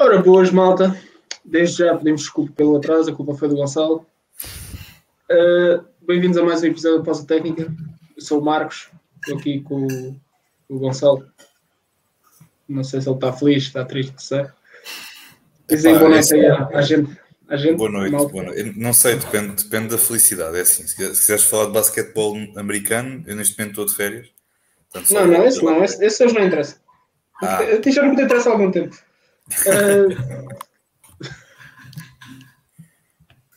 Ora, boas, malta. Desde já pedimos desculpa pelo atraso, a culpa foi do Gonçalo. Uh, Bem-vindos a mais um episódio da Pausa Técnica. Eu sou o Marcos, estou aqui com o, com o Gonçalo. Não sei se ele está feliz, está triste, não sei. Dizem boa noite aí à, gente. À gente Boa noite, malta. boa noite. Eu Não sei, depende, depende da felicidade. É assim, se quiser- se quiseres falar de basquetebol americano, eu neste momento estou de férias. Portanto, Não, não, esse não, esse, esse hoje não interessa. Ah. A ti já não me interessa há algum tempo. Uh,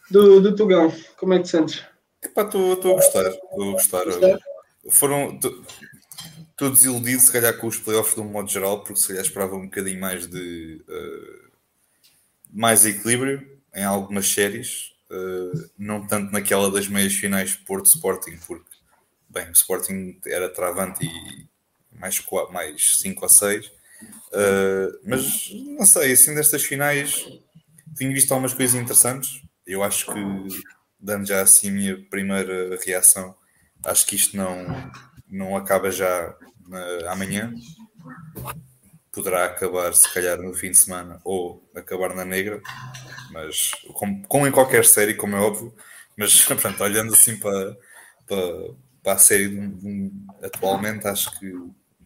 do, do Tugão, como é que te sentes? Estou a gostar. Estou a gostar. Gostar? Foram. Estou desiludido, se calhar, com os playoffs de um modo geral, porque se calhar esperava um bocadinho mais de. eh, mais equilíbrio em algumas séries. eh, não tanto naquela das meias finais Porto Sporting, porque, bem, o Sporting era travante e mais 5 mais cinco ou 6. Mas não sei, assim destas finais tenho visto algumas coisas interessantes. Eu acho que, dando já assim a minha primeira reação, acho que isto não, não acaba já na- amanhã. Poderá acabar, se calhar, no fim de semana ou acabar na negra, mas como, como em qualquer série, como é óbvio. Mas, pronto, olhando assim para, para, para a série de de atualmente, acho que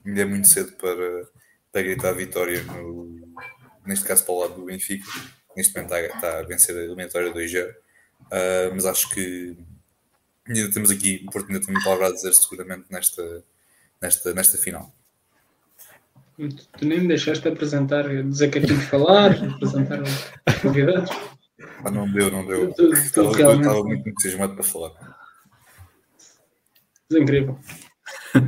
ainda é muito cedo para, para gritar a vitória, no, neste caso para o lado do Benfica. Neste momento está, está a vencer a eliminatória 2-0, Ah, mas acho que ainda temos aqui, o Porto ainda tem muita palavra a dizer seguramente nesta, nesta, nesta final. Tu nem me deixaste apresentar, dizer que é tinha de falar, apresentar os convidados. Ah, não deu, não deu. Tu- tu Estava, realmente- estava muito entusiasmado para falar. Isso é incrível.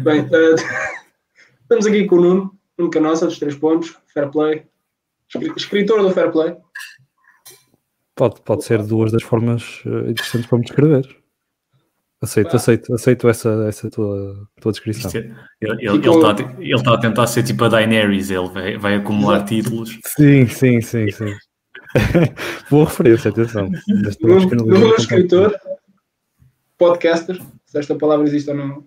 Bem, eh, estamos aqui com o Nuno, Nuno Canossa, dos 3 pontos, Fair Play, escri- escritor do Fair Play. Pode, pode ser duas das formas eh, interessantes para me descrever. Aceito, Pá. aceito, aceito essa, essa tua, tua descrição. É- Ele ele- ele está a te- ele está a tentar ser tipo a Daenerys, ele vai, vai acumular Exato. títulos. Sim, sim, sim, sim. Boa referência, atenção. Devia escritor, podcaster, se esta palavra existe ou não.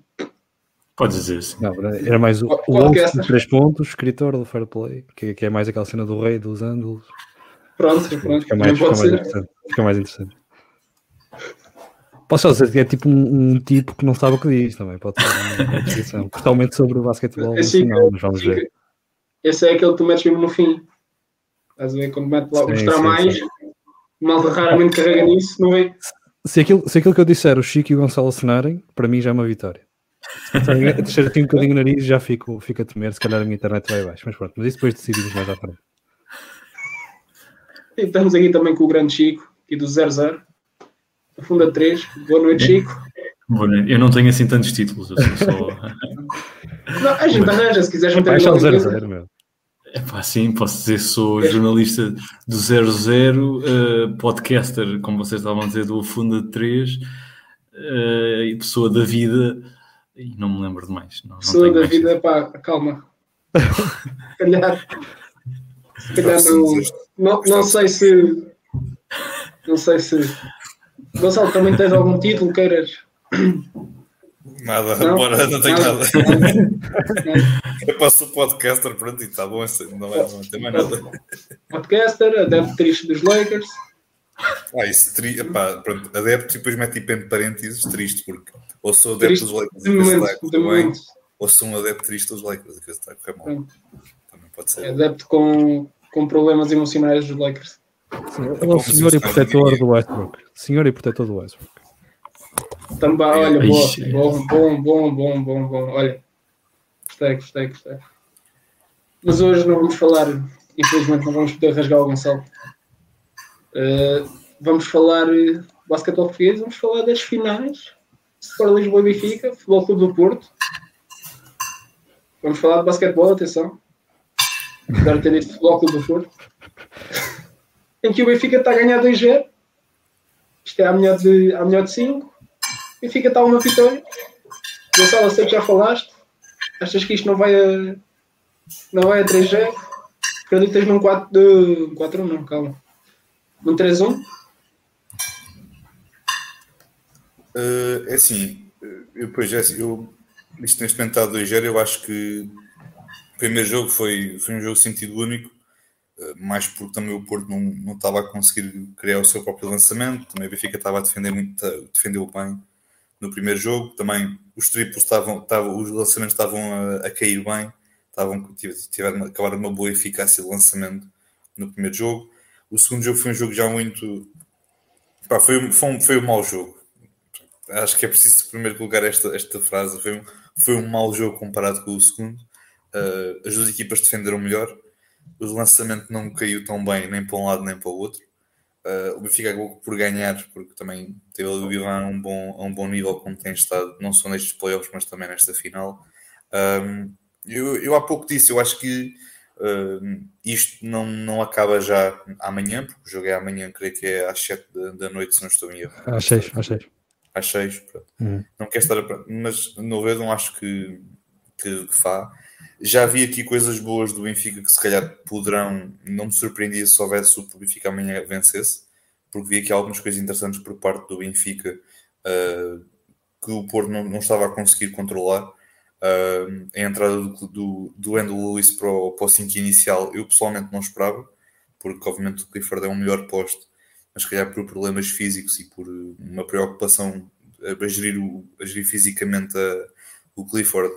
Podes dizer sim. Não, era mais o, o Podcast. Wolf de três pontos, escritor do Fair Play, que, que é mais aquela cena do rei dos ângulos. Pronto, pronto, Fica mais, fica pode mais. Fica mais interessante. Posso só dizer que é tipo um, um tipo que não sabe o que diz também, pode ser uma descrição. Totalmente sobre o basquetebol Assim, nacional, mas vamos ver. Esse é aquele que tu metes mesmo no fim. Estás a ver? Quando mete lá Sim, mostrar sim, mais, sim. mal raramente carrega nisso, não vê? Se aquilo, se aquilo que eu disser o Chico e o Gonçalo assinarem, para mim já é uma vitória. Se deixar aqui um bocadinho o nariz, já fico, fico a temer, se calhar a minha internet vai abaixo. Mas pronto, mas isso depois decidimos mais à frente. E estamos aqui também com o grande Chico, aqui do 00. A Funda 3. Boa noite, Chico. Bom, Eu não tenho assim tantos títulos, eu sou só. Não, a gente arranja, se quiseres meter Baixa o alguma 0 coisa. 0 meu. Epá, sim, posso dizer que sou jornalista do 00, eh, podcaster, como vocês estavam a dizer, do Funda 3, eh, e pessoa da vida, e não me lembro de mais. Não, não Pessoa tenho da mais. vida, pá, calma. Se calhar. Se calhar não, não, não sei se. Não sei se. Gonçalo, também tens algum título queiras? Nada, Não? bora, não tenho Nada. nada. Eu passo o podcaster, pronto, e está bom, isso não, é, não tem mais nada. Podcaster, adepto triste dos Lakers. Ah, isso, tri, epá, pronto, adepto e depois mete tipo em parênteses triste, porque ou sou adepto Triste dos Lakers e momento, está a correr bem, ou sou um adepto triste dos Lakers e penso está a correr mal. Também pode ser. É adepto com, com problemas emocionais dos Lakers. Sim, ele é o senhor e protetor do Westbrook. Senhor e protetor do Westbrook. Também, olha, boa, bom, bom, bom, bom, bom, bom. Olha, gostei, gostei, gostei. Mas hoje não vamos falar, infelizmente não vamos poder rasgar o Gonçalo. Uh, vamos falar basquetebol português, vamos falar das finais. Sport Lisboa e Benfica, Futebol Clube do Porto. Vamos falar de basquetebol, atenção. De ter dito Futebol Clube do Porto. em que o Benfica está a ganhar 2-0. Isto é a melhor de, a melhor de 5. O Benfica está uma vitória. Gonçalo, sei que já falaste. Achas que isto não vai a, não vai a 3-0? Acreditas num 4 de 4 não, calma. Num 3-1? Uh, é assim, eu, pois, é assim, eu, isto neste momento está a 2-0, eu acho que o primeiro jogo foi, foi um jogo sentido único. uh, mais porque também o Porto não, não estava a conseguir criar o seu próprio lançamento, também o Benfica estava a defender muito, defendeu bem no primeiro jogo, também os triplos estavam, estavam os lançamentos estavam a, a cair bem, estavam, tiveram, acabaram uma boa eficácia de lançamento no primeiro jogo. O segundo jogo foi um jogo já muito. Pá, foi, foi, um, foi um mau jogo. Acho que é preciso primeiro colocar esta, esta frase. Foi um, foi um mau jogo comparado com o segundo. Uh, as duas equipas defenderam melhor. O lançamento não caiu tão bem nem para um lado nem para o outro. Uh, o Benfica acabou por ganhar, porque também teve o Ivan a um bom, um bom nível, como tem estado, não só nestes playoffs, mas também nesta final. Um, eu, eu há pouco disse, eu acho que isto não, não acaba já amanhã, porque o jogo é amanhã, creio que é às 7 da, da noite, se não estou em erro. Às 6, às 6. Às 6, uhum. não quero estar a... mas no não acho que, que, que vá. Já vi aqui coisas boas do Benfica que se calhar poderão, não me surpreendia se houvesse o Benfica amanhã vencesse, porque vi aqui algumas coisas interessantes por parte do Benfica uh, que o Porto não, não estava a conseguir controlar. Uh, a entrada do, do, do Lewis para o, para o 5 inicial eu pessoalmente não esperava, porque obviamente o Clifford é um melhor posto, mas se calhar por problemas físicos e por uma preocupação a gerir, o, a gerir fisicamente a, o Clifford,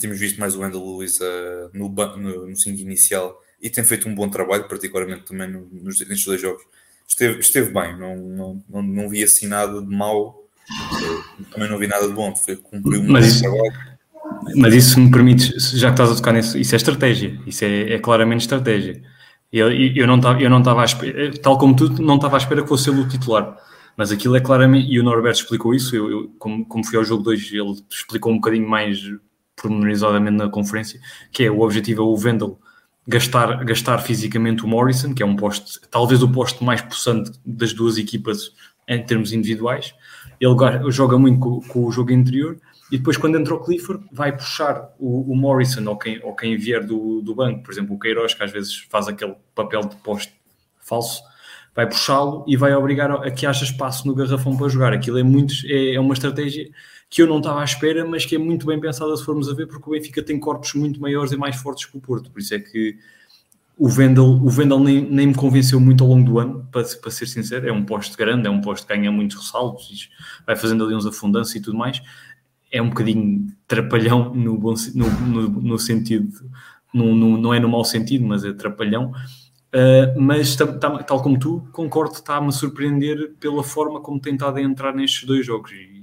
temos visto mais o Wendell Lewis uh, no, no, no 5 inicial e tem feito um bom trabalho, particularmente também no, nos, nestes dois jogos. Esteve, esteve bem, não, não, não, não vi assim nada de mau, também não vi nada de bom, foi cumpriu um mas trabalho. Mas isso me permite, já que estás a tocar nisso, isso é estratégia, isso é, é claramente estratégia. Eu, eu não estava, eu não estava à espera, tal como tu, não estava à espera que fosse ele o titular. Mas aquilo é claramente, e o Norberto explicou isso, eu, eu como, como fui ao jogo 2, ele explicou um bocadinho mais pormenorizadamente na conferência, que é o objetivo é o Vendel gastar, gastar fisicamente o Morrison, que é um posto, talvez o posto mais possante das duas equipas em termos individuais. Ele joga muito com, com o jogo interior e depois, quando entra o Clifford, vai puxar o, o Morrison ou quem, ou quem vier do, do banco, por exemplo, o Queiroz, que às vezes faz aquele papel de poste falso, vai puxá-lo e vai obrigar a que haja espaço no garrafão para jogar. Aquilo é, muito, é, é uma estratégia que eu não estava à espera, mas que é muito bem pensada se formos a ver, porque o Benfica tem corpos muito maiores e mais fortes que o Porto. Por isso é que o Vendel, o Vendel nem, nem me convenceu muito ao longo do ano, para, para ser sincero. É um posto grande, é um posto que ganha muitos ressaltos, vai fazendo ali uns afundanços e tudo mais. É um bocadinho trapalhão no, bom, no, no, no sentido, no, não é no mau sentido, mas é trapalhão. Uh, mas tal como tu, concordo, está-me a surpreender pela forma como tem estado a entrar nestes dois jogos. E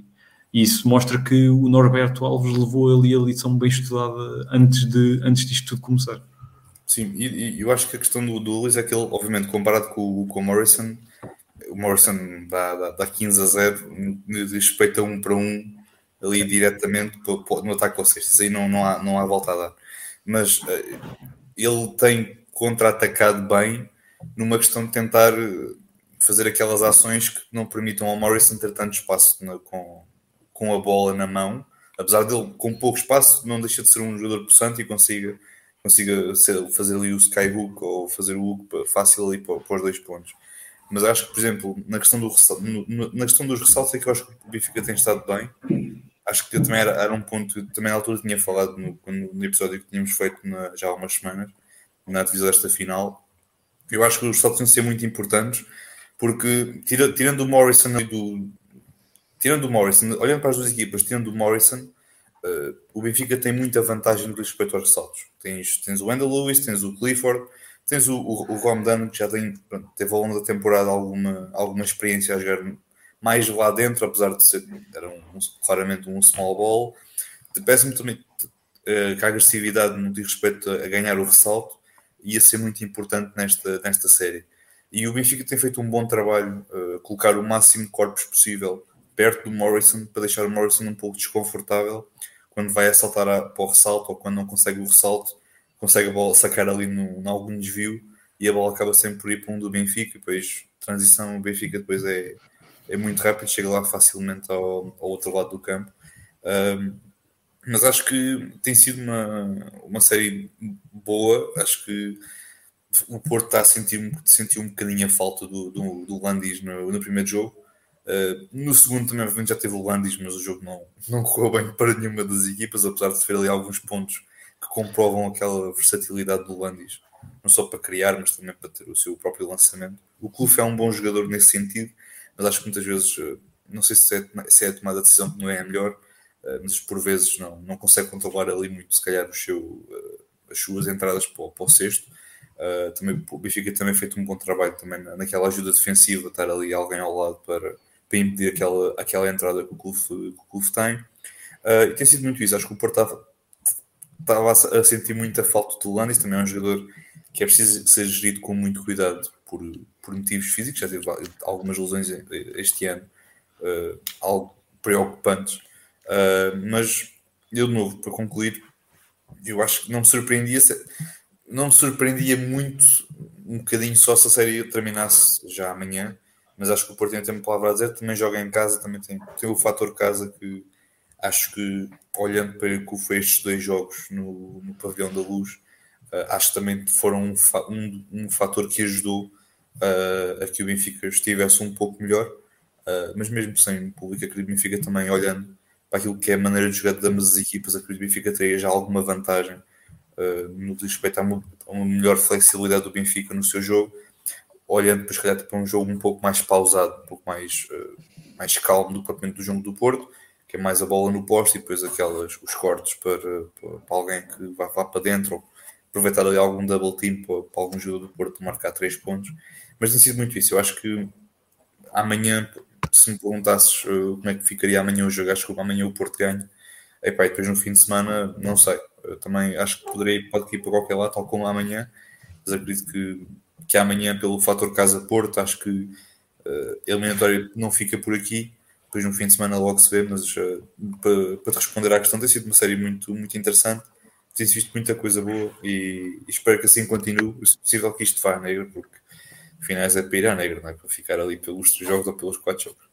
e isso mostra que o Norberto Alves levou ali a lição bem estudada antes, de, antes disto tudo começar. Sim, e, e eu acho que a questão do, do Luís é que ele, obviamente, comparado com, com o Morrison, o Morrison dá, dá, dá 15 a 0, respeita um para um ali diretamente no ataque ao sexto. Aí não, não, há, não há volta a dar. Mas uh, ele tem contra-atacado bem numa questão de tentar fazer aquelas ações que não permitam ao Morrison ter tanto espaço na, com, com a bola na mão, apesar dele com pouco espaço, não deixa de ser um jogador possante e consiga, consiga ser, fazer ali o skyhook ou fazer o hook fácil ali para, para os dois pontos. Mas acho que, por exemplo, na questão, do, na questão dos ressaltos é que eu acho que o Benfica tem estado bem. Acho que também era, era um ponto, também na altura tinha falado no, no episódio que tínhamos feito na, já há umas semanas, na divisão desta final. Eu acho que os ressaltos de ser muito importantes, porque tira, tirando o Morrison e do, tirando o Morrison, olhando para as duas equipas, tirando o Morrison, uh, o Benfica tem muita vantagem no respeito aos ressaltos. Tens, tens o Wendell Lewis, tens o Clifford, tens o, o, o Romdan, que já tem, pronto, teve ao longo da temporada alguma, alguma experiência a jogar mais lá dentro, apesar de ser era um, claramente um small ball. Parece-me também uh, que a agressividade no diz respeito a, ganhar o ressalto ia ser muito importante nesta, nesta série. E o Benfica tem feito um bom trabalho, uh, colocar o máximo de corpos possível perto do Morrison para deixar o Morrison um pouco desconfortável quando vai a, para o ressalto ou quando não consegue o ressalto, consegue a bola sacar ali no, em algum desvio e a bola acaba sempre por ir para um do Benfica. Depois, transição, o Benfica depois é, é muito rápido, chega lá facilmente ao, ao outro lado do campo. Um, mas acho que tem sido uma, uma série boa. Acho que o Porto está a sentir, sentir um bocadinho a falta do, do, do Landis no, no primeiro jogo. Uh, no segundo também já teve o Landis, mas o jogo não, não correu bem para nenhuma das equipas, apesar de ter ali alguns pontos comprovam aquela versatilidade do Landis não só para criar, mas também para ter o seu próprio lançamento. O Clube é um bom jogador nesse sentido, mas acho que muitas vezes, eh, não sei se é, se é a tomada de decisão que não é a melhor, eh, mas por vezes não, não consegue controlar ali muito, se calhar, o seu, eh, as suas entradas para, para o sexto. Uh, também, o Benfica também feito um bom trabalho também naquela ajuda defensiva, estar ali alguém ao lado para, para impedir aquela, aquela entrada que o clube, que o clube tem. Uh, e tem sido muito isso. Acho que o Porto estava, a sentir muita falta do Landis, também é um jogador que é preciso ser gerido com muito cuidado por, por motivos físicos. Já teve algumas lesões este ano, uh, algo preocupantes. mas eu, de novo, para concluir, eu acho que não me surpreendia. Se, não me surpreendia muito um bocadinho só se a série terminasse já amanhã, mas acho que o Porto tem uma palavra a dizer, também joga em casa, também tem, tem o fator casa que acho que olhando para o que foi estes dois jogos no, no Pavilhão da Luz, uh, acho que também foram um, um, um fator que ajudou uh, a que o Benfica estivesse um pouco melhor, uh, mas mesmo sem público, acredito que o Benfica também olhando para aquilo que é a maneira de jogar de ambas as equipas, acredito que o Benfica teria já alguma vantagem no que respeita a uma, a uma, melhor flexibilidade do Benfica no seu jogo, olhando para, calhar, para um jogo um pouco mais pausado, um pouco mais, mais calmo do propriamente do jogo do Porto, é mais a bola no posto e depois aquelas, os cortes para, para, para alguém que vá, vá para dentro, aproveitar ali algum double team para, para algum jogo do Porto marcar três pontos. Mas tem sido muito isso. Eu acho que amanhã, se me perguntasses uh, como é que ficaria amanhã o jogo, acho que amanhã o Porto ganha. Epá, e depois no fim de semana, não sei. Eu também acho que poderei, pode ir para qualquer lado, tal como amanhã. Mas acredito que, que amanhã, pelo fator Casa-Porto, acho que uh, a eliminatória não fica por aqui. Depois no fim de semana logo se vê, mas uh, para, para te responder à questão, tem sido uma série muito, muito interessante. Tem visto muita coisa boa e, e espero que assim continue. Se possível que isto vá à negra, porque finais é para ir à negra, não é para ficar ali pelos três jogos ou pelos quatro jogos.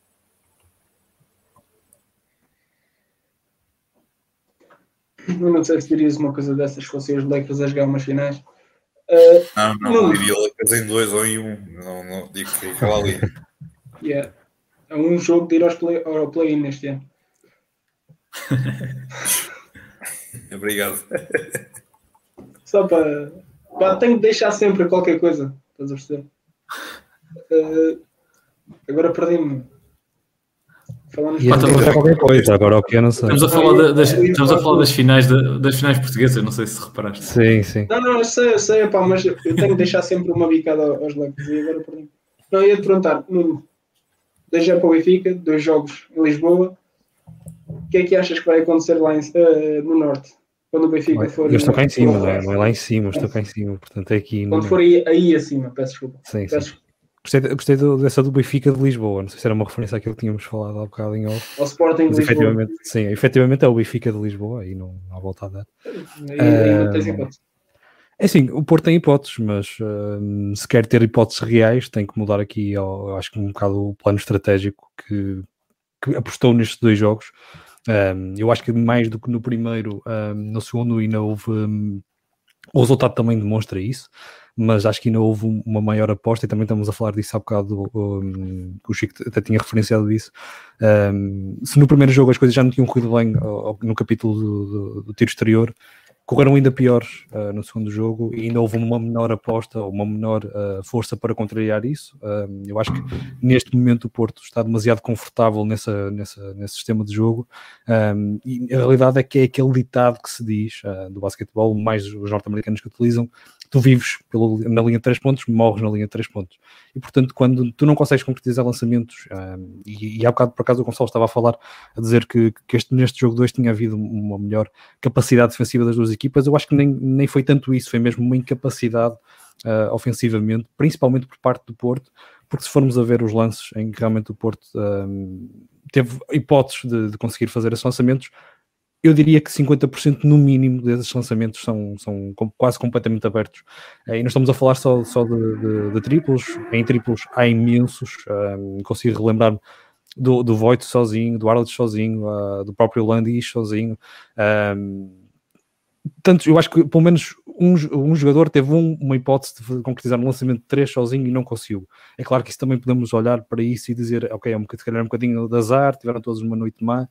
não sei se dirias uma coisa dessas se fossem os Lakers a jogar umas finais. Uh, não, não, não, diria Lakers em dois ou em um. Não, não digo que ficava ali. Yeah. É um jogo de ir aos play, ao play-in neste ano. Obrigado. Só para. Pá, tenho que deixar sempre qualquer coisa. Estás a perceber? Uh, agora perdi-me. Falamos dizer qualquer coisa, agora o que eu não sei. Estamos a falar, das, estamos a falar das, finais de, das finais portuguesas, não sei se reparaste. Sim, sim. Não, não, eu sei, eu sei, pá, mas eu tenho que deixar sempre uma bicada aos Lakers e agora perdi. Não, ia te perguntar, Nuno, dois para o Benfica, dois jogos em Lisboa, o que é que achas que vai acontecer lá em, uh, no Norte? Quando o Benfica for. Eu estou cá em cima, não é? não é lá em cima, estou cá em cima, portanto é aqui. Quando no... for aí, aí acima, peço desculpa. Sim, peço sim. Gostei, gostei dessa do Benfica de Lisboa. Não sei se era uma referência àquilo que tínhamos falado há bocado em off. Ao Sporting de efetivamente, Sim, efetivamente é o Benfica de Lisboa e não há volta a dar. É assim, o Porto tem hipóteses, mas uh, se quer ter hipóteses reais, tem que mudar aqui, acho que um bocado o plano estratégico que, que apostou nestes dois jogos. Um, eu acho que mais do que no primeiro, um, no segundo ainda houve. Um, o resultado também demonstra isso mas acho que ainda houve uma maior aposta e também estamos a falar disso há bocado, um, o Chico até tinha referenciado isso. Um, se no primeiro jogo as coisas já não tinham corrido bem no capítulo do, do, do tiro exterior, correram ainda piores uh, no segundo jogo e ainda houve uma menor aposta, uma menor uh, força para contrariar isso. Uh, eu acho que neste momento o Porto está demasiado confortável nessa, nessa, nesse sistema de jogo e a realidade é que é aquele ditado que se diz do basquetebol, mais os norte-americanos que utilizam, tu vives pelo, na linha de 3 pontos, morres na linha de 3 pontos. E portanto, quando tu não consegues concretizar lançamentos, um, e, e há bocado por acaso o Gonçalo estava a falar, a dizer que, que este, neste jogo 2 tinha havido uma melhor capacidade defensiva das duas equipas, eu acho que nem, nem foi tanto isso, foi mesmo uma incapacidade uh, ofensivamente, principalmente por parte do Porto, porque se formos a ver os lances em que realmente o Porto um, teve hipóteses de, de conseguir fazer esses lançamentos, eu diria que 50% no mínimo desses lançamentos são, são quase completamente abertos. Eh, e não estamos a falar só, só de, de, de triplos, em triplos há imensos, um, consigo relembrar-me do, do Voigt sozinho, do Arnold sozinho, uh, do próprio Landis sozinho. Um, tanto, eu acho que pelo menos um, um jogador teve um, uma hipótese de concretizar um lançamento de 3 sozinho e não conseguiu. É claro que isso também podemos olhar para isso e dizer, ok, é um, se calhar é um bocadinho de azar, tiveram todos uma noite má,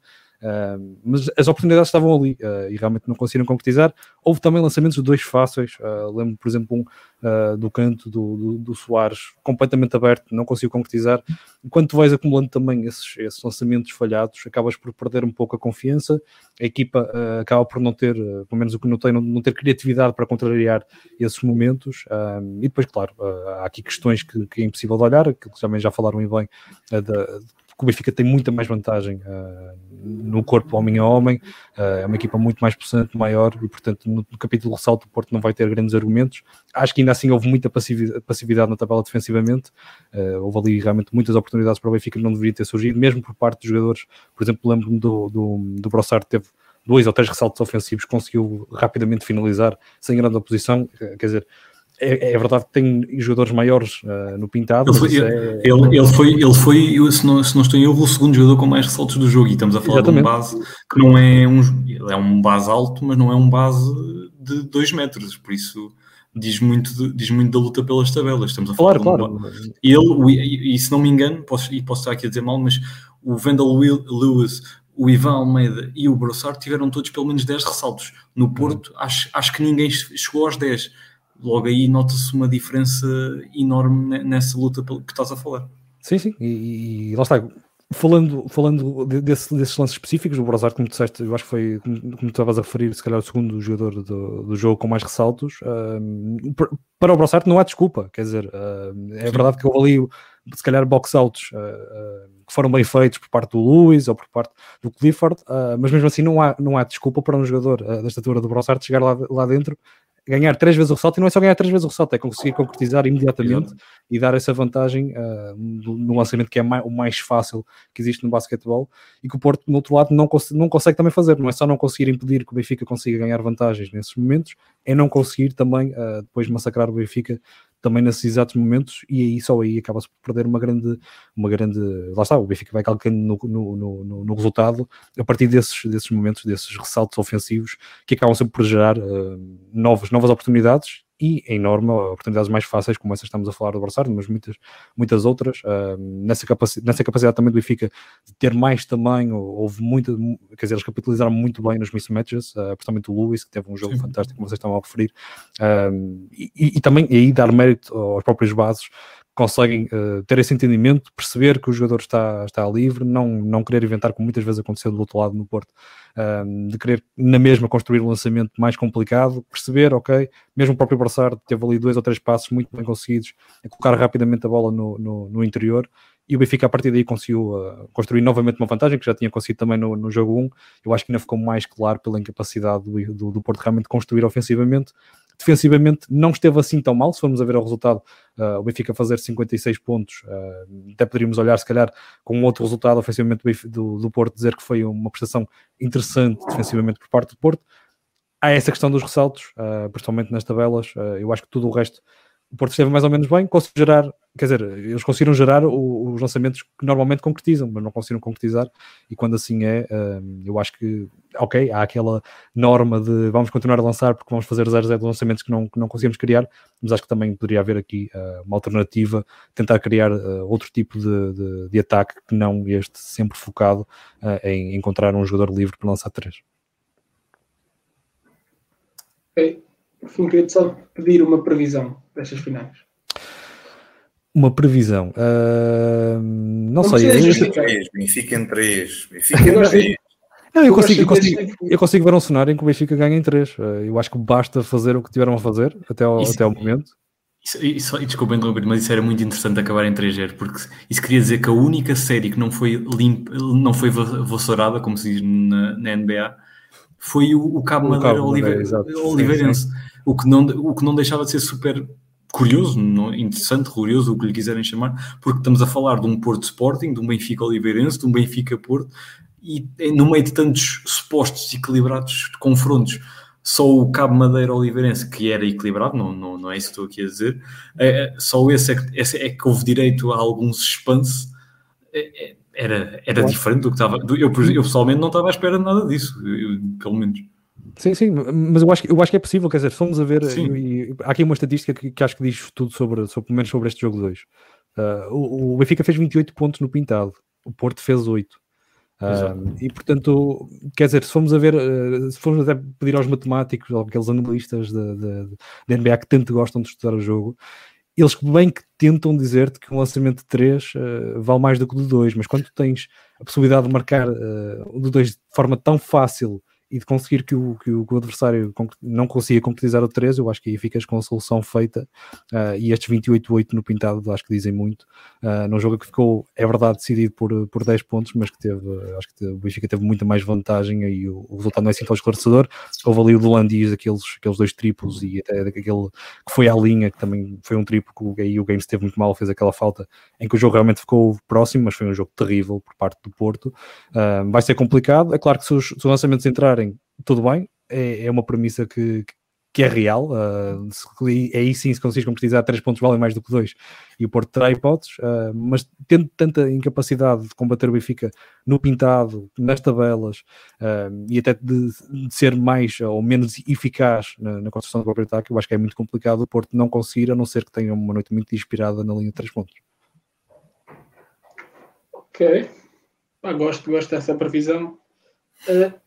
Mas as oportunidades estavam ali uh, e realmente não conseguiram concretizar. Houve também lançamentos de dois fáceis. Uh, lembro, por exemplo, um do canto do, do, do, Soares completamente aberto, não conseguiu concretizar. Enquanto tu vais acumulando também esses, esses lançamentos falhados, acabas por perder um pouco a confiança. A equipa acaba por não ter, pelo menos o que notei, não, não ter criatividade para contrariar esses momentos. e depois, claro, há aqui questões que, que, é impossível de olhar, que também já falaram bem, da, que o Benfica tem muita mais vantagem uh, no corpo homem a homem, uh, é uma equipa muito mais possante, maior, e portanto no, no capítulo ressalto o Porto não vai ter grandes argumentos. Acho que ainda assim houve muita passividade, na tabela defensivamente, uh, houve ali realmente muitas oportunidades para o Benfica que não deveriam ter surgido, mesmo por parte dos jogadores. Por exemplo, lembro-me do, do, do Brossard teve dois ou três ressaltos ofensivos, conseguiu rapidamente finalizar sem grande oposição, quer dizer, é, é, verdade que tem jogadores maiores uh, no pintado. Ele foi, é... ele, ele, foi, ele foi se, não, se não estou em erro, o segundo jogador com mais ressaltos do jogo. E estamos a falar Exatamente. de um base que não é um, é um base alto, mas não é um base de 2 metros. Por isso diz muito, de, diz muito da luta pelas tabelas. Estamos a falar claro, claro. Um, ele, e, e, se não me engano, posso, e posso estar aqui a dizer mal, mas o Vandal Lewis, o Ivan Almeida e o Brossard tiveram todos pelo menos 10 ressaltos. No Porto, acho, acho que ninguém chegou aos 10 logo aí nota-se uma diferença enorme nessa luta que estás a falar. Sim, sim, e, e lá está. Falando, falando desse, desses lances específicos, o Brozart, como disseste, eu acho que foi, como, como estavas a referir, se calhar o segundo jogador do, do jogo com mais ressaltos. Uh, para o Brozart não há desculpa, quer dizer, uh, é verdade que houve ali, se calhar, box-outs uh, que foram bem feitos por parte do Lewis ou por parte do Clifford, mas mesmo assim não há, não há desculpa para um jogador da estatura do Brozart chegar lá, lá dentro ganhar três vezes o ressalto, e não é só ganhar três vezes o ressalto, é conseguir concretizar imediatamente e dar essa vantagem uh, no lançamento que é mais, o mais fácil que existe no basquetebol e que o Porto, no outro lado, não, cons não consegue também fazer. Não é só não conseguir impedir que o Benfica consiga ganhar vantagens nesses momentos, é não conseguir também uh, depois massacrar o Benfica também nesses exatos momentos e aí só aí acaba-se por perder uma grande, uma grande, lá está, o Benfica vai calcando no, no, no, no resultado a partir desses, desses momentos, desses ressaltos ofensivos que acabam sempre por gerar uh, novas, novas oportunidades e em norma oportunidades mais fáceis, como essas estamos a falar do Barcelona, mas muitas, muitas outras. Uh, nessa, capacidade, nessa capacidade também do Benfica de ter mais tamanho, houve muita, quer dizer, eles capitalizaram muito bem nos mismatches, uh, principalmente o Lewis, que teve um jogo Sim. fantástico, como vocês estavam a referir, uh, e, e, também e aí dar mérito aos próprios bases conseguem uh, ter esse entendimento, perceber que o jogador está, está livre, não, não querer inventar, como muitas vezes aconteceu do outro lado no Porto, uh, de querer na mesma construir um lançamento mais complicado, perceber, ok, mesmo o próprio Barçar teve ali dois ou três passos muito bem conseguidos, a colocar rapidamente a bola no, no, no interior, e o Benfica a partir daí conseguiu uh, construir novamente uma vantagem, que já tinha conseguido também no, no jogo 1, eu acho que ainda ficou mais claro pela incapacidade do, do, do Porto realmente construir ofensivamente, defensivamente não esteve assim tão mal, se formos a ver o resultado, uh, o Benfica fazer 56 pontos, uh, até poderíamos olhar se calhar com um outro resultado ofensivamente do, do Porto, dizer que foi uma prestação interessante defensivamente por parte do Porto. Há essa questão dos ressaltos, uh, principalmente nas tabelas, eu acho que tudo o resto o Porto esteve mais ou menos bem, conseguiu gerar, quer dizer, eles conseguiram gerar o, os lançamentos que normalmente concretizam, mas não conseguiram concretizar, e quando assim é, um, eu acho que, ok, há aquela norma de vamos continuar a lançar porque vamos fazer 0 de lançamentos que não, que não conseguimos criar, mas acho que também poderia haver aqui uh, uma alternativa, tentar criar uh, outro tipo de, de, de, ataque que não este sempre focado uh, em encontrar um jogador livre para lançar três. Ok, por fim queria só pedir uma previsão destas finais? Uma previsão. Uh, não, não sei. Benfica em 3. Benfica em 3. Não, eu, consigo, eu, consigo, eu consigo ver um cenário em que o Benfica ganha em 3. Ah, eu acho que basta fazer o que tiveram a fazer até ao, isso, até ao momento. Isso, isso, desculpa interromper, mas isso era muito interessante acabar em 3-0, porque isso queria dizer que a única série que não foi limpa, não foi vassourada, como se diz na, na NBA, foi o, o Cabo Madeira Oliveirense. O que, não, o que não deixava de ser super curioso, interessante, curioso, o que lhe quiserem chamar, porque estamos a falar de um Porto Sporting, de um Benfica Oliveirense, de um Benfica Porto, e no meio de tantos supostos equilibrados confrontos, só o Cabo Madeira Oliveirense, que era equilibrado, não, não, não é isso que estou aqui a dizer, é, é só esse é, que, esse é que houve direito a algum suspense, é, é era, era diferente do que estava. Eu, eu pessoalmente não estava à espera de nada disso, eu, pelo menos. Sim, sim, mas eu acho, eu acho que é possível, quer dizer, fomos a ver, e, e, há aqui uma estatística que, que, acho que diz tudo sobre, sobre, pelo menos sobre este jogo 2. Uh, o, o, Benfica fez 28 pontos no pintado, o Porto fez 8. Uh, e portanto, quer dizer, se formos a ver, uh, se formos até pedir aos matemáticos ou aqueles analistas da NBA que tanto gostam de estudar o jogo, eles bem que tentam dizer-te que um lançamento de 3 uh, vale mais do que o de 2, mas quando tu tens a possibilidade de marcar o de 2 de forma tão fácil e de conseguir que o, que o, adversário não consiga concretizar o 13, eu acho que aí ficas com a solução feita. Uh, e estes 28-8 no pintado acho que dizem muito. Uh, num jogo que ficou, é verdade, decidido por, por 10 pontos, mas que teve, acho que o Benfica teve muita mais vantagem e o, o resultado não é assim tão esclarecedor. Houve ali o do Landis, aqueles, aqueles dois triplos e até aquele que foi à linha, que também foi um triplo que aí o Games teve muito mal, fez aquela falta em que o jogo realmente ficou próximo, mas foi um jogo terrível por parte do Porto. Uh, vai ser complicado. É claro que se os, se os lançamentos entrarem tudo bem, é, é uma premissa que, que é real. Uh, aí sim, se conseguires concretizar, três pontos valem mais do que dois e o Porto terá hipóteses, uh, mas tendo tanta incapacidade de combater o Benfica no pintado, nas tabelas uh, e até de, de, ser mais ou menos eficaz na, na, construção do próprio ataque, eu acho que é muito complicado o Porto não conseguir, a não ser que tenha uma noite muito inspirada na linha de três pontos. Ok, ah, gosto, gosto dessa previsão.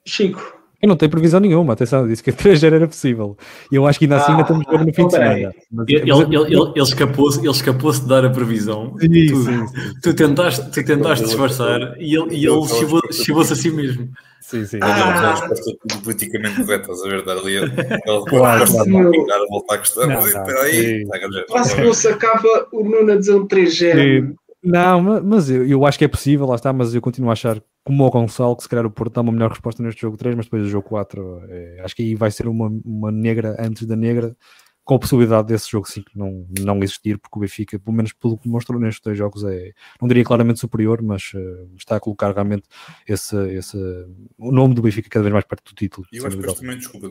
Chico, eu não tenho previsão nenhuma, atenção, disse que a 3 já era possível. E eu acho que ainda assim ah, ainda estamos jogo no fim de semana. Mas, ele, ele, ele, ele escapou-se ele escapou de dar a previsão. Sim, tu, sim, sim. tu tentaste, tu tentaste disfarçar e ele, e ele chivou-se a si mesmo. Sim, sim. Ah, já resposta politicamente correta, estás a ver? Ali ele claro, claro. voltar a questão. Quase que não sacava o Nuno a dizer um 3G. Não, mas eu, eu acho que é possível, lá está, mas eu continuo a achar, como o Gonçalo, que se calhar o Porto dá uma melhor resposta neste jogo 3, mas depois do jogo 4, é, acho que aí vai ser uma, uma negra antes da negra, com a possibilidade desse jogo 5 não, não existir, porque o Benfica, pelo menos pelo que mostrou nestes dois jogos, é, não diria claramente superior, mas uh, está a colocar realmente esse, esse, o nome do Benfica cada vez mais perto do título. E eu acho que também, desculpa,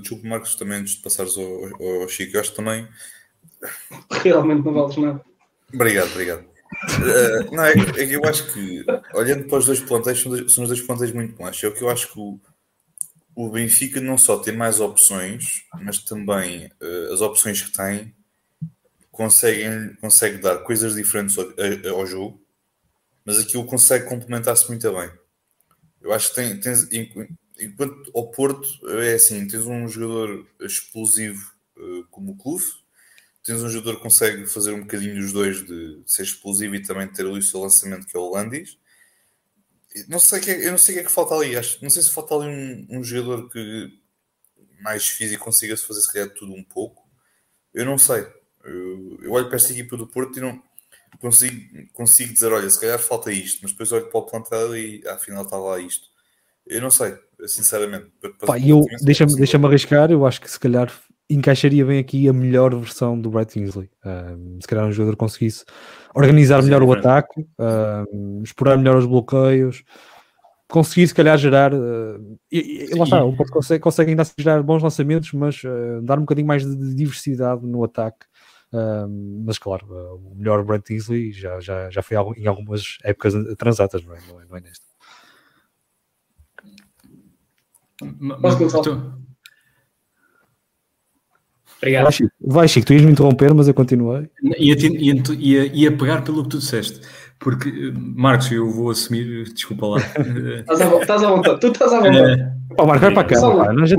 desculpa Marcos, também antes de passares ao, ao Chico, eu acho também. Realmente não vales nada. Obrigado, obrigado. Uh, não, é, é, que eu acho que, olhando para os dois plantéis, são, dois, são os dois plantéis muito bons. É o que eu acho que o, o Benfica não só tem mais opções, mas também uh, as opções que tem conseguem consegue dar coisas diferentes ao, ao jogo, mas aquilo consegue complementar-se muito bem. Eu acho que tem, tens, enquanto ao Porto é assim, tens um jogador explosivo uh, como o Clube tens um jogador que consegue fazer um bocadinho dos dois de ser explosivo e também ter ali o seu lançamento que é o Landis. Não sei que, é, eu não sei o que é que falta ali. Acho, não sei se falta ali um, um jogador que mais físico consiga se fazer se calhar tudo um pouco. Eu não sei. Eu, eu olho para esta equipa do Porto e não consigo, consigo dizer, olha, se calhar falta isto, mas depois olho para o plantado e afinal está lá isto. Eu não sei, sinceramente. Pá, eu, deixa-me deixa arriscar, eu acho que se calhar encaixaria bem aqui a melhor versão do Brett Tinsley. Um, se calhar um jogador conseguisse organizar melhor o ataque, um, explorar melhor os bloqueios, conseguir se calhar gerar. Uh, e, e, lá está, o Porto consegue, consegue ainda assim gerar bons lançamentos, mas uh, dar um bocadinho mais de, de diversidade no ataque. Um, mas claro, uh, o melhor Brett Tinsley já, já, já foi em algumas épocas transatas, não é, não é, não é nesta. Posso Obrigado. Vai Chico. Vai, Chico, tu ias me interromper, mas eu continuei. Ia, ia, ia, ia pegar pelo que tu disseste. Porque, Marcos, eu vou assumir, desculpa lá. estás, à, vontade, tu estás à vontade. É, Pô, Marcos, vai para a cama. Não, já,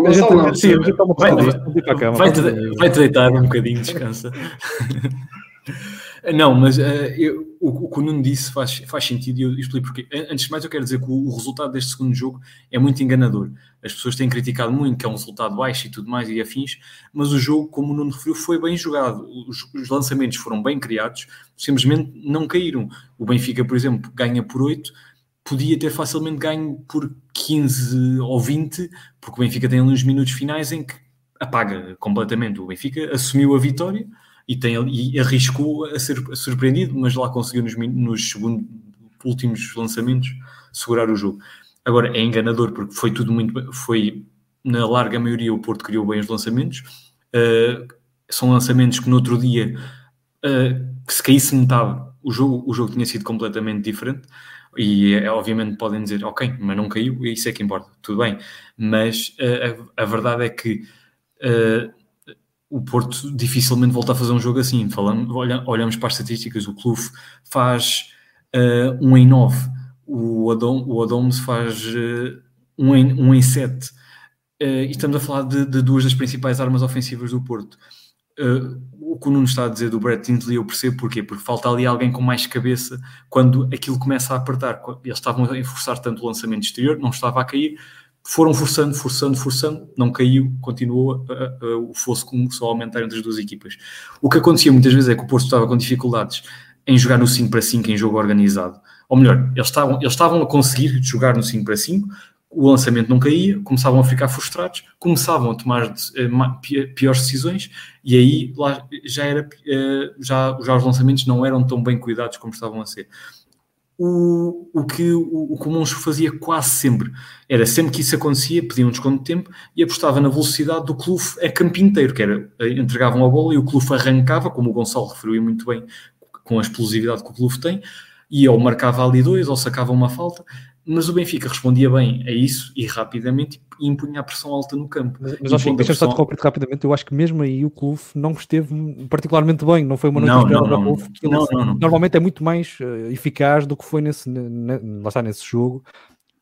Vai-te vai deitar um bocadinho, descansa. Não, mas uh, eu, o, o, que o Nuno disse faz, faz sentido e eu explico porque. Antes de mais, eu quero dizer que o, o, resultado deste segundo jogo é muito enganador. As pessoas têm criticado muito que é um resultado baixo e tudo mais e afins, mas o jogo, como o Nuno referiu, foi bem jogado. Os, os lançamentos foram bem criados, simplesmente não caíram. O Benfica, por exemplo, ganha por 8, podia ter facilmente ganho por 15 ou 20, porque o Benfica tem ali uns minutos finais em que apaga completamente. O Benfica assumiu a vitória e, tem, e arriscou a ser surpreendido, mas lá conseguiu nos, nos segundo, últimos lançamentos segurar o jogo. Agora é enganador porque foi tudo muito foi na larga maioria o Porto criou bem os lançamentos. Uh, são lançamentos que no outro dia uh, que se caísse metade o jogo, o jogo tinha sido completamente diferente e é, obviamente podem dizer ok, mas não caiu, isso é que importa, tudo bem, mas uh, a, a, verdade é que o Porto dificilmente volta a fazer um jogo assim. Falando, olha, olhamos para as estatísticas, o Clube faz uh, 1 em 9, o Adom, o Adomes faz uh, um, em, um em sete. Uh, e estamos a falar de, de, duas das principais armas ofensivas do Porto. Uh, o que o Nuno está a dizer do Brett Tinsley eu percebo porquê, porque falta ali alguém com mais cabeça quando aquilo começa a apertar. Eles estavam a forçar tanto o lançamento exterior, não estava a cair, foram forçando, forçando, forçando, não caiu, continuou o fosso começou a aumentar entre as duas equipas. O que acontecia muitas vezes é que o Porto estava com dificuldades em jogar no 5 para 5 em jogo organizado. Ou melhor, eles estavam, eles estavam a conseguir jogar no 5 para 5, o lançamento não caía, começavam a ficar frustrados, começavam a tomar uh, piores decisões e aí lá já era já, já os lançamentos não eram tão bem cuidados como estavam a ser. O, o, que, o, o fazia quase sempre. Era sempre que isso acontecia, pedia um desconto de tempo e apostava na velocidade do Clufe a campo inteiro, que era eh, entregavam a bola e o Clufe arrancava, como o Gonçalo referiu muito bem, com a explosividade que o Clufe tem, e ou marcava ali dois ou sacava uma falta, mas o Benfica respondia bem a isso e rapidamente e impunha a pressão alta no campo. Mas, mas acho que deixa pressão... só rapidamente, eu acho que mesmo aí o clube não esteve particularmente bem, não foi uma noite não, não, não, não, não, não, Normalmente é muito mais uh, eficaz do que foi nesse, ne, lá está, nesse jogo.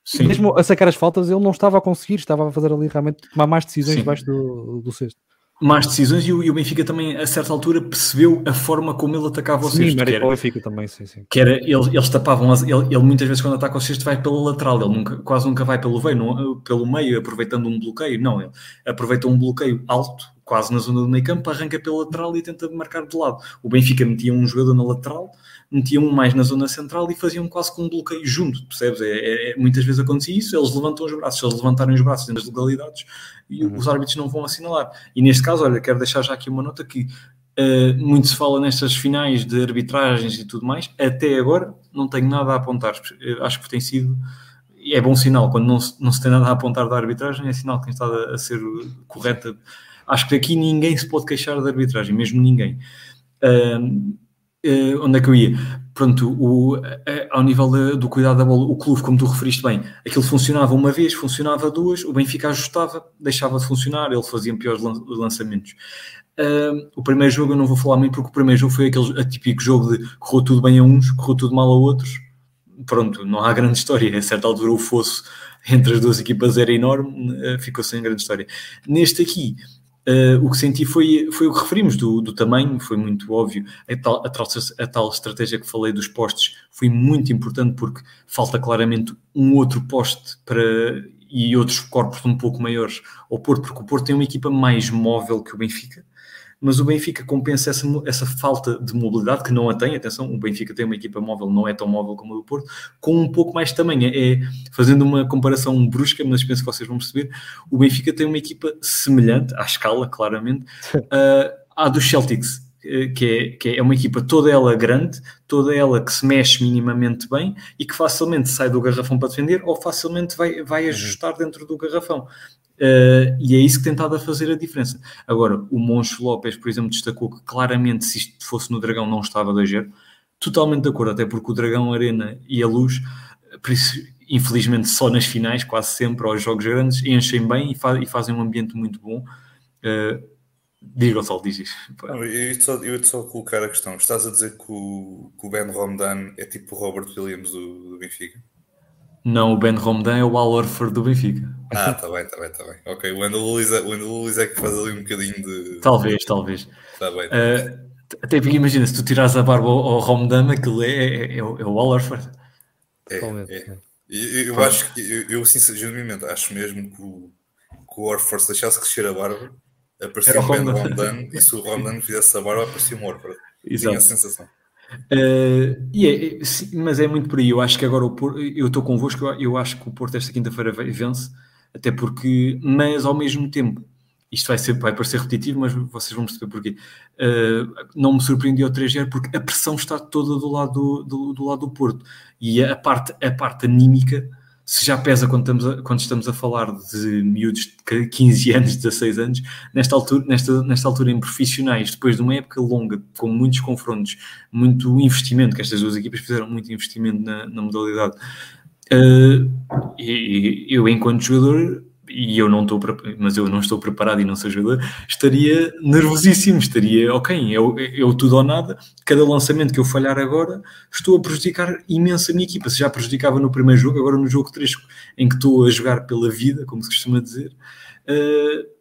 Sim. Mesmo a sacar as faltas, ele não estava a conseguir, estava a fazer ali realmente tomar mais decisões Sim. debaixo do, do cesto más decisões e o, e o, Benfica também, a certa altura, percebeu a forma como ele atacava o sim, cesto. Que era, o Benfica também, sim, sim. Que era, eles, eles tapavam, as, ele, ele, muitas vezes quando ataca o cesto vai pela lateral, ele nunca, quase nunca vai pelo, veio, não, pelo meio, aproveitando um bloqueio, não, ele aproveita um bloqueio alto, quase na zona do meio campo, arranca pela lateral e tenta marcar de lado. O Benfica metia um jogador na lateral, metia um mais na zona central e faziam quase com um bloqueio junto, percebes? É, é, é, muitas vezes acontecia isso, eles levantam os braços, se eles levantarem os braços dentro das legalidades, e uhum. os árbitros não vão assinalar. E neste caso, olha, quero deixar já aqui uma nota que uh, muito se fala nestas finais de arbitragens e tudo mais, até agora não tenho nada a apontar, acho que tem sido é bom sinal, quando não se, não se tem nada a apontar da arbitragem, é sinal que tem estado a, a ser correta. Acho que aqui ninguém se pode queixar da arbitragem, mesmo ninguém. Uh, Uh, onde é que eu ia? Pronto, o, uh, ao nível de, do cuidado da bola, o clube, como tu referiste bem, aquilo funcionava uma vez, funcionava duas, o Benfica ajustava, deixava de funcionar, ele fazia piores lan lançamentos. Uh, o primeiro jogo eu não vou falar muito porque o primeiro jogo foi aquele atípico jogo de correu tudo bem a uns, correu tudo mal a outros. Pronto, não há grande história. A certa altura o fosso entre as duas equipas era enorme, ficou sem grande história. Neste aqui, Uh, o que senti foi, foi o que referimos do, do tamanho, foi muito óbvio. A tal, a, tal, a tal estratégia que falei dos postes foi muito importante porque falta claramente um outro poste para, e outros corpos um pouco maiores ao Porto, porque o Porto tem uma equipa mais móvel que o Benfica mas o Benfica compensa essa, essa falta de mobilidade, que não a tem, atenção, o Benfica tem uma equipa móvel, não é tão móvel como a do Porto, com um pouco mais de tamanho. É, fazendo uma comparação brusca, mas penso que vocês vão perceber, o Benfica tem uma equipa semelhante, à escala, claramente, uh, à dos Celtics, eh, que é, que é uma equipa toda ela grande, toda ela que se mexe minimamente bem e que facilmente sai do garrafão para defender ou facilmente vai, vai uhum. ajustar dentro do garrafão. Uh, e é isso que tem estado a fazer a diferença. Agora, o Moncho Lopes, por exemplo, destacou que claramente se isto fosse no Dragão não estava a 2 Totalmente de acordo, até porque o Dragão Arena e a Luz, isso, infelizmente só nas finais, quase sempre, aos jogos grandes, enchem bem e, e fazem um ambiente muito bom. Uh, diz Gonçalo, diz isso. Eu ia só, eu só colocar a questão. Estás a dizer que o, que o Ben Romdan é tipo o Robert Williams do, do Benfica? Não, o Ben Romdan é o Al Orford do Benfica. Ah, está bem, está bem, está bem. Ok, o Wendell Lewis, é, o é que faz ali um bocadinho de. Talvez, talvez. Está bem. Uh, até porque imagina, se tu tirares a barba ao, Romdan, aquilo é, é, é, é o é Al Orford. É, é. Eu, eu acho que, eu, eu sinceramente, acho mesmo que o, que o Orford se deixasse crescer a barba, aparecia o Ben Romdan, e se o Romdan fizesse a barba, aparecia um Orford. Exato. Tinha a sensação. Uh, sim, mas é muito por aí. Eu acho que agora o Porto, eu estou convosco, eu, eu acho que o Porto esta quinta-feira vence, até porque, mas ao mesmo tempo, isto vai, ser, vai parecer repetitivo, mas vocês vão perceber porquê. Uh, não me surpreendeu o 3-0 porque a pressão está toda do lado do, do, do, lado do Porto e a parte, a parte anímica se já pesa quando estamos a, quando estamos a falar de miúdos de 15 anos, 16 anos, nesta altura, nesta, nesta altura em profissionais, depois de uma época longa, com muitos confrontos, muito investimento, que estas duas equipas fizeram muito investimento na, na modalidade, uh, eu, enquanto jogador, e eu não estou, mas eu não estou preparado e não sou jogador, estaria nervosíssimo, estaria, ok, eu, eu tudo ou nada, cada lançamento que eu falhar agora, estou a prejudicar imenso a minha equipa, se já prejudicava no primeiro jogo, agora no jogo 3, em que estou a jogar pela vida, como se costuma dizer, uh,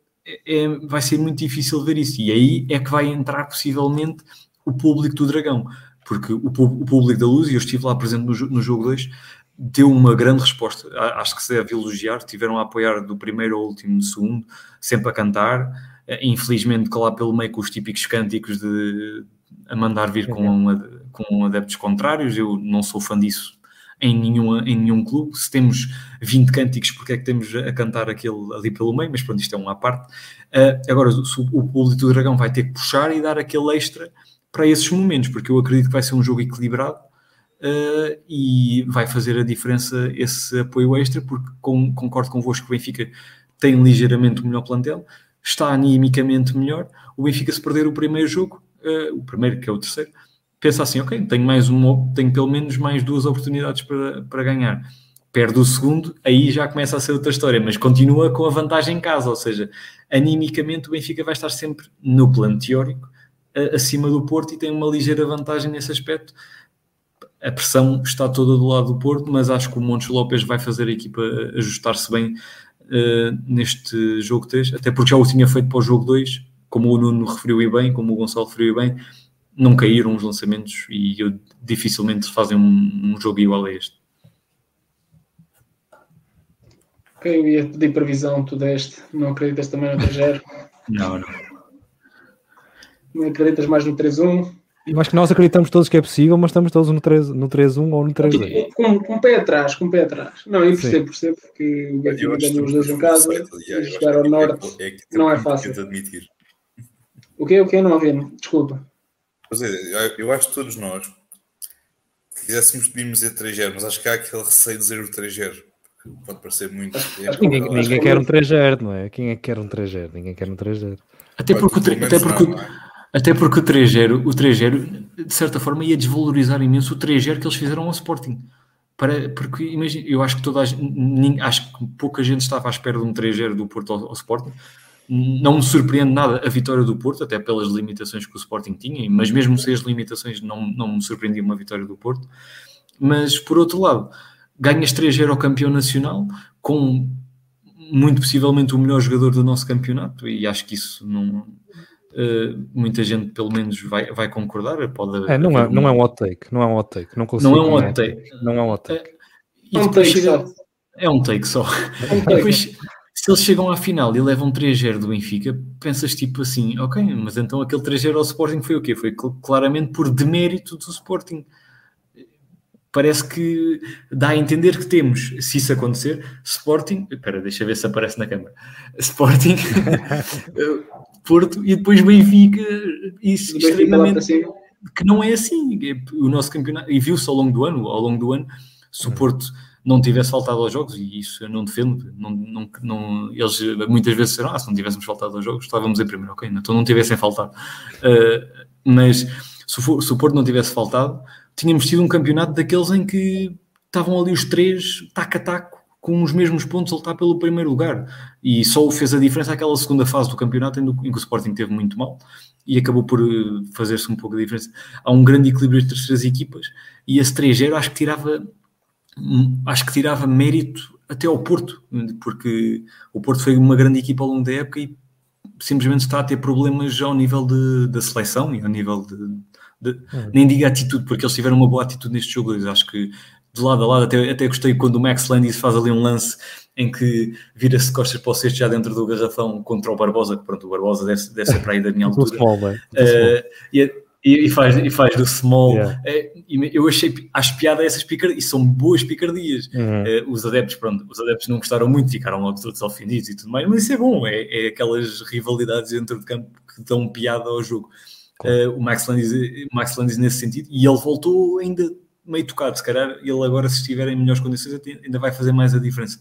é, vai ser muito difícil ver isso, e aí é que vai entrar possivelmente o público do Dragão, porque o, o público da Luz, e eu estive lá presente no, no jogo 2, deu uma grande resposta. Acho que se deve elogiar. Tiveram a apoiar do primeiro ao último segundo, sempre a cantar. Eh, infelizmente, lá pelo meio com os típicos cânticos de a mandar vir com, com adeptos contrários. Eu não sou fã disso em nenhum, em nenhum clube. Se temos 20 cânticos, porque é que temos a cantar aquele ali pelo meio? Mas pronto, isto é uma parte. Uh, agora, o, o público do Dragão vai ter que puxar e dar aquele extra para esses momentos, porque eu acredito que vai ser um jogo equilibrado uh, e vai fazer a diferença esse apoio extra, porque com, concordo convosco que o Benfica tem ligeiramente o melhor plantel, está animicamente melhor. O Benfica, se perder o primeiro jogo, uh, o primeiro que é o terceiro, pensa assim: ok, tenho mais uma, tenho pelo menos mais duas oportunidades para, para ganhar. Perde o segundo, aí já começa a ser outra história, mas continua com a vantagem em casa, ou seja, animicamente o Benfica vai estar sempre no plano teórico acima do Porto e tem uma ligeira vantagem nesse aspecto a pressão está toda do lado do Porto, mas acho que o Montes Lopes vai fazer a equipa ajustar-se bem uh, neste jogo 3, até porque já o tinha feito para o jogo 2, como o Nuno referiu e bem, como o Gonçalo referiu e bem, não caíram os lançamentos e eu, dificilmente fazem um, um, jogo igual a este. Ok, eu ia pedir previsão, tu deste, não acreditas também no 3 Não, não. Não acreditas mais no 3-1? Eu acho que nós acreditamos todos que é possível, mas estamos todos no 3-1 no 3 ou no 3-2. Com, com o pé atrás, com o pé atrás. Não, eu percebo, percebo, porque o Benfica ganhou os dois em casa e jogar ao Norte é, é não é fácil. Admitir. O que é o que não havia? Desculpa. Pois é, eu acho que todos nós quiséssemos pedimos dizer 3 mas acho que há aquele receio de dizer o 3 Pode parecer muito. ninguém, ninguém quer um 3 não é? Quem é que quer um 3 Ninguém quer um 3 Até porque, até porque, não, é? Até porque o 3-0, o 3-0, de certa forma, ia desvalorizar imenso o 3-0 que eles fizeram ao Sporting. Para, porque imagina, eu acho que toda a, acho que pouca gente estava à espera de um 3-0 do Porto ao, ao, Sporting. Não me surpreende nada a vitória do Porto, até pelas limitações que o Sporting tinha, mas mesmo sem as limitações, não, não me surpreendia uma vitória do Porto. Mas por outro lado, ganhas 3-0 ao campeão nacional com muito possivelmente o melhor jogador do nosso campeonato, e acho que isso não Uh, muita gente pelo menos vai, vai concordar. Pode é, não, é, não é um hot take, não é um hot take, não consigo. Não é um hot take. Não é um hot take. É, um take chega, só. É um take só. Um take. Depois, se eles chegam à final e levam 3-0 do Benfica, pensas tipo assim, ok, mas então aquele 3-0 ao Sporting foi o quê? Foi claramente por demérito do Sporting. Parece que dá a entender que temos, se isso acontecer, Sporting. Espera, deixa ver se aparece na câmera. Sporting Porto e depois Benfica, isso extremamente que não é assim. O nosso campeonato, e viu-se ao longo do ano, ao longo do ano, se o uhum. Porto não tivesse faltado aos jogos, e isso eu não defendo, não, não, não, eles muitas vezes disseram, ah, se não tivéssemos faltado aos jogos, estávamos em primeiro, ok, então não tivessem faltado. Uh, mas se, for, se o Porto não tivesse faltado, tínhamos tido um campeonato daqueles em que estavam ali os três, taco a taco, com os mesmos pontos a lutar pelo primeiro lugar. E só fez a diferença aquela segunda fase do campeonato em que o Sporting teve muito mal e acabou por eh, fazer-se um pouco a diferença. Há um grande equilíbrio entre as três equipas e esse 3-0 acho que tirava hum, acho que tirava mérito até ao Porto, porque o Porto foi uma grande equipa ao longo da época e simplesmente está a ter problemas ao nível de, da seleção e ao nível de, de hum. nem diga atitude, porque eles tiveram uma boa atitude neste jogo. Acho que de lado a lado. Até, até gostei quando o Max Landis faz ali um lance em que vira-se costas para o cesto já dentro do garrafão contra o Barbosa, que pronto, o Barbosa deve, deve ser para aí da minha altura. small, uh, e, e, faz, e faz do small. Yeah. Uh, eu achei, acho piada essas picardias, e são boas picardias. Uhum. Uh, os adeptos, pronto, os adeptos não gostaram muito, ficaram logo todos ofendidos e tudo mais, mas isso é bom, é, é aquelas rivalidades dentro de campo que dão piada ao jogo. Claro. Uh, o Max Landis, Max Landis nesse sentido, e ele voltou ainda meio tocado, se calhar ele agora se estiver em melhores condições ainda vai fazer mais a diferença.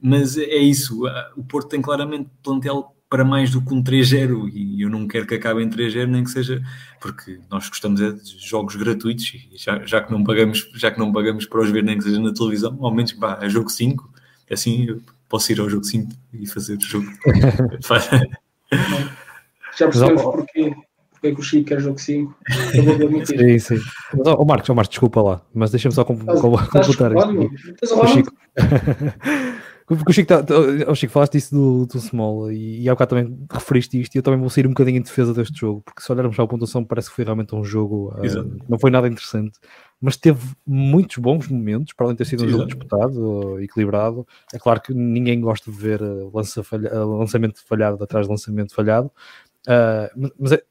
Mas é isso, o Porto tem claramente plantel para mais do que um 3-0 e eu não quero que acabe em 3-0 nem que seja porque nós gostamos é de jogos gratuitos e já, já, que não pagamos já que não pagamos para os ver nem que seja na televisão, ao menos pá, é jogo 5 assim posso ir ao jogo 5 e fazer o jogo. Já percebemos porquê, porque é que o Chico quer jogo 5. Eu vou admitir. Sim, sim. Mas, oh, Marcos, oh, Marcos, desculpa lá, mas deixa-me só completar isto. O Chico. Porque o Chico, tá, tá- oh, Chico, falaste disso do, do Small e, e há bocado também referiste isto e eu também vou sair um bocadinho em defesa deste jogo, porque se olharmos para a pontuação parece que foi realmente um jogo, Exato. não foi nada interessante, mas teve muitos bons momentos, para além de ter sido um jogo disputado, ah, equilibrado. É claro que ninguém gosta de ver ah, lança falha- lançamento falhado atrás de lançamento falhado, ah, mas- é,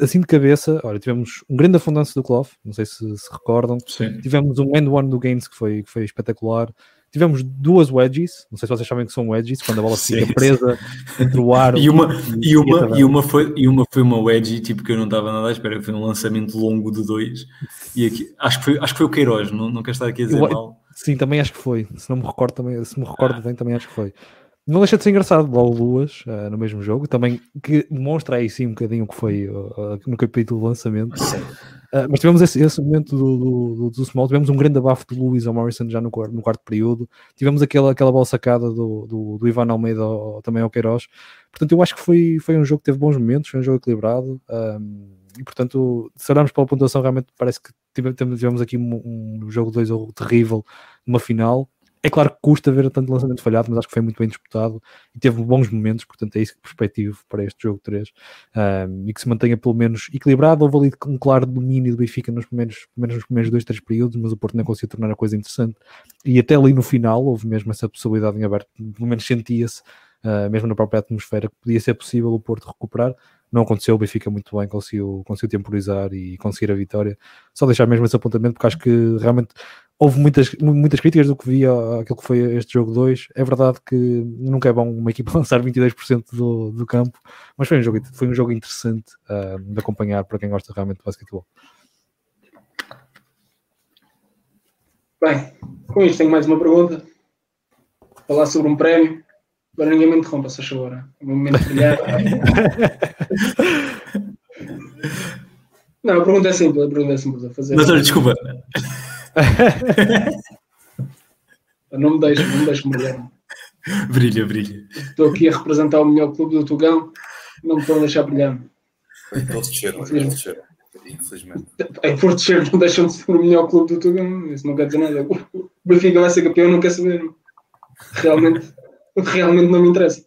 assim de cabeça, olha, tivemos um grande afundância do Clough, não sei se se recordam, Sim. Tivemos um end one do Games que foi, que foi espetacular. Tivemos duas wedges, não sei se vocês sabem que são wedges, quando a bola Sim, fica presa entre o ar E uma, e, uma, tabela. e, uma foi, e uma foi uma wedgie, tipo, que eu não estava nada à espera, foi um lançamento longo de dois. E aqui, acho, que foi, acho que foi o Queiroz, não, não quero estar aqui a dizer Eu- mal. Sim, também acho que foi. Se não me recordo, também, se me recordo bem, também acho que foi. Não deixa de ser engraçado, LOL Luas eh, no mesmo jogo, também que mostra aí sim um bocadinho o que foi uh, uh, no capítulo do lançamento. Uh, mas tivemos esse, esse momento do, do, do, do Small, tivemos um grande abafo do Lewis ao Morrison já no, quarto- no quarto período, tivemos aquela, aquela bola sacada do, do, do Ivan Almeida ao- também ao Queiroz. Portanto, eu acho que foi, foi um jogo que teve bons momentos, foi um jogo equilibrado. um, e portanto, se olharmos para a pontuação, realmente parece que tive- tive- tivemos aqui um, um jogo 2 terrível numa final. É claro que custa ver tanto lançamento falhado, mas acho que foi muito bem disputado e teve bons momentos, portanto é isso que perspectivo para este jogo 3 um, e que se mantenha pelo menos equilibrado. Houve ali um claro domínio do Benfica nos primeiros, menos nos primeiros dois, três períodos, mas o Porto não conseguiu tornar a coisa interessante. E até ali no final houve mesmo essa possibilidade em aberto, pelo menos sentia-se, uh, mesmo na própria atmosfera, que podia ser possível o Porto recuperar. Não aconteceu, o Benfica muito bem conseguiu, conseguiu temporizar e conseguir a vitória. Só deixar mesmo esse apontamento, porque acho que realmente houve muitas, muitas críticas do que via aquilo que foi este jogo 2. É verdade que nunca é bom uma equipa lançar 22% do, do campo, mas foi um jogo, foi um jogo interessante uh, de acompanhar para quem gosta realmente de basquetebol. Bem, com isto tenho mais uma pergunta. Falar sobre um prémio. Agora ninguém me interrompa, se achou agora. É meu momento de brilhar. Não, a pergunta é simples. A pergunta é simples a fazer. Mas olha, desculpa, Não me deixes, não me deixes brilhar. brilha, brilha. Estou aqui a representar o melhor clube do Tugão. Não me estão a deixar brilhar. Eles desceram, eles desceram. Infelizmente. Em Porto Cheiro não deixam de ser o melhor clube do Tugão. Isso não quer dizer nada. O Benfica vai ser campeão, não quer saber. Realmente, realmente não me interessa.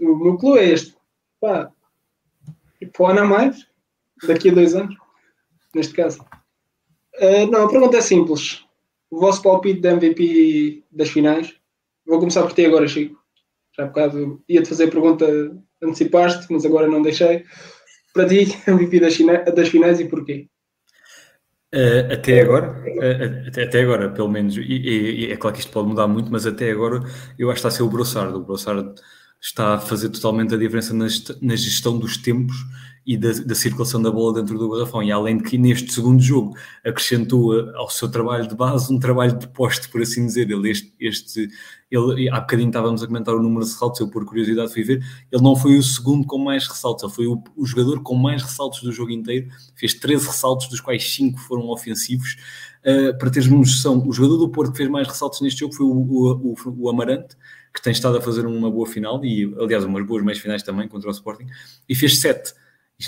O meu clube é este. Pá, e para o ano a mais, daqui a dois anos, neste caso. Ah, não, a pergunta é simples. O vosso palpite de MVP das finais. Vou começar por ti agora, Chico. Já há bocado ia-te fazer a pergunta, antecipaste, mas agora não deixei. Para ti, MVP das, das finais e porquê? Uh, até agora, uh, até, até agora, pelo menos, e- e é claro que isto pode mudar muito, mas até agora eu acho que está a ser o Brossard. O Brossard está a fazer totalmente a diferença na, gest- na gestão dos tempos e da, da circulação da bola dentro do garrafão. E além de que neste segundo jogo acrescentou ao seu trabalho de base um trabalho de poste, por assim dizer. Ele, este, este, ele, há bocadinho estávamos a comentar o número de ressaltos, eu por curiosidade fui ver, ele não foi o segundo com mais ressaltos, ele foi o, o jogador com mais ressaltos do jogo inteiro, fez 13 ressaltos, dos quais 5 foram ofensivos. Uh, para teres uma noção, o jogador do Porto que fez mais ressaltos neste jogo foi o, o, o Amarante, que tem estado a fazer uma boa final, e aliás umas boas meias finais também contra o Sporting, e fez 7.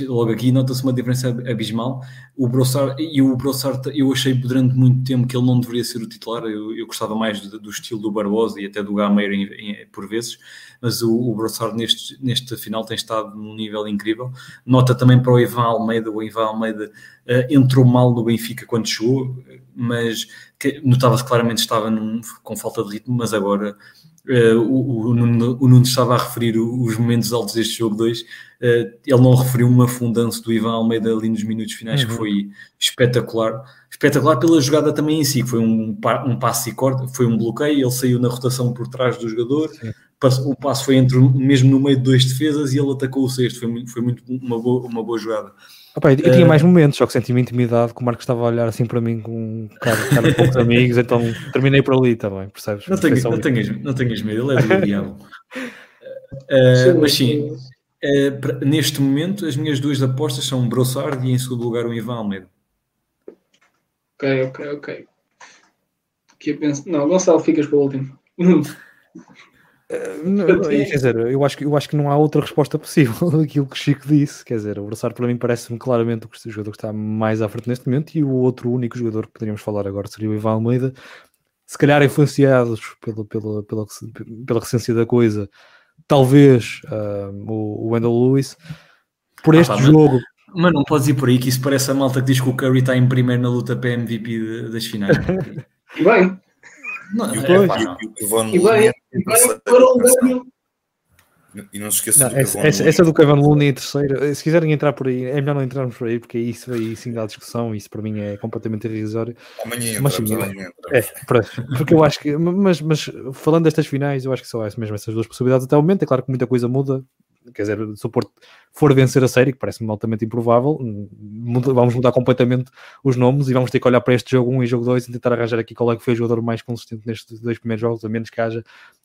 Logo aqui nota-se uma diferença abismal. O Brossard, e o Brossard, eu achei durante muito tempo que ele não deveria ser o titular. Eu, eu gostava mais do, do, estilo do Barbosa e até do Gameiro em, em, por vezes, mas o, o Brossard neste, neste final tem estado num nível incrível. Nota também para o Ivan Almeida. O Ivan Almeida uh, entrou mal no Benfica quando chegou, mas notava-se claramente estava num, com falta de ritmo, mas agora. Uh, o, o, Nuno, o Nuno estava a referir os momentos altos deste jogo 2. Uh, ele não referiu uma afundança do Ivan Almeida ali nos minutos finais uhum. que foi espetacular. Espetacular pela jogada também em si, que foi um, um passe e corte, foi um bloqueio, ele saiu na rotação por trás do jogador, o passe foi entre mesmo no meio de dois defesas e ele atacou o sexto. Foi, muito, foi muito uma, boa, uma boa jogada. Opa, eu tinha mais momentos, só que senti-me intimidado que o Marcos estava a olhar assim para mim com um cara, cara de poucos amigos, então terminei por ali também, percebes? Não, tenho, não, tenhas, não tenhas medo, ele é do diabo. uh, mas sim, uh, pra, neste momento as minhas duas apostas são Brossard e em segundo lugar o Ivan Almeida. Ok, ok, ok. Aqui eu penso... Não, Gonçalo, ficas para o último. Não, quer dizer, eu acho, que, eu acho que não há outra resposta possível daquilo que o Chico disse. Quer dizer, o Brassar para mim parece-me claramente o jogador que está mais à frente neste momento e o outro único jogador que poderíamos falar agora seria o Ivan Almeida. Se calhar influenciados pela, pela, pela, pela recência da coisa, talvez uh, o, o Wendell Lewis. Por este ah, jogo, mas não podes ir por aí, que isso parece a malta que diz que o Curry está em primeiro na luta para MVP das finais. e bem. Não, e, é, pá, e, e, e bem, e não se esqueça não, essa, essa, essa, do Kevin Looney em terceiro, se quiserem entrar por aí, é melhor não entrarmos por aí, porque isso aí sim dá discussão, isso para mim é completamente irrisório. Amanhã mas, sim, amanhã é, porque eu acho que, mas, mas falando destas finais, eu acho que só há mesmo essas duas possibilidades até o momento, é claro que muita coisa muda, quer dizer, se o Porto for vencer a série, que parece-me altamente improvável, vamos mudar completamente os nomes e vamos ter que olhar para este jogo 1 e jogo 2 e tentar arranjar aqui qual é que foi o jogador mais consistente nestes dois primeiros jogos, a menos que haja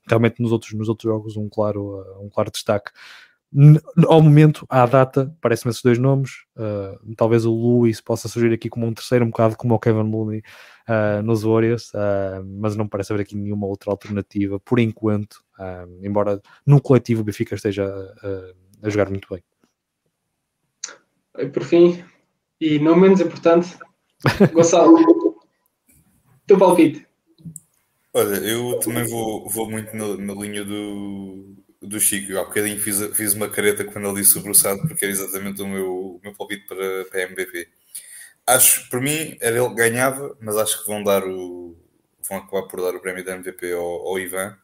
realmente nos outros, nos outros jogos um claro, um claro destaque. Ao momento, à data, parecem-me esses dois nomes. Uh, talvez o Luís possa surgir aqui como um terceiro, um bocado como o Kevin Looney uh, nos Warriors, uh, mas não parece haver aqui nenhuma outra alternativa por enquanto, embora no coletivo o Benfica esteja a jogar muito bem. E por fim, e não menos importante, Gonçalo, teu palpite. Olha, eu também vou, vou muito na, na linha do, do Chico. Eu há bocadinho fiz, fiz uma careta quando ele disse o Bruçado, porque era exatamente o meu, o meu palpite para, para a MVP. Acho, por mim, era ele que ganhava, mas acho que vão dar o. vão acabar por dar o prémio da MVP ao, ao Ivan.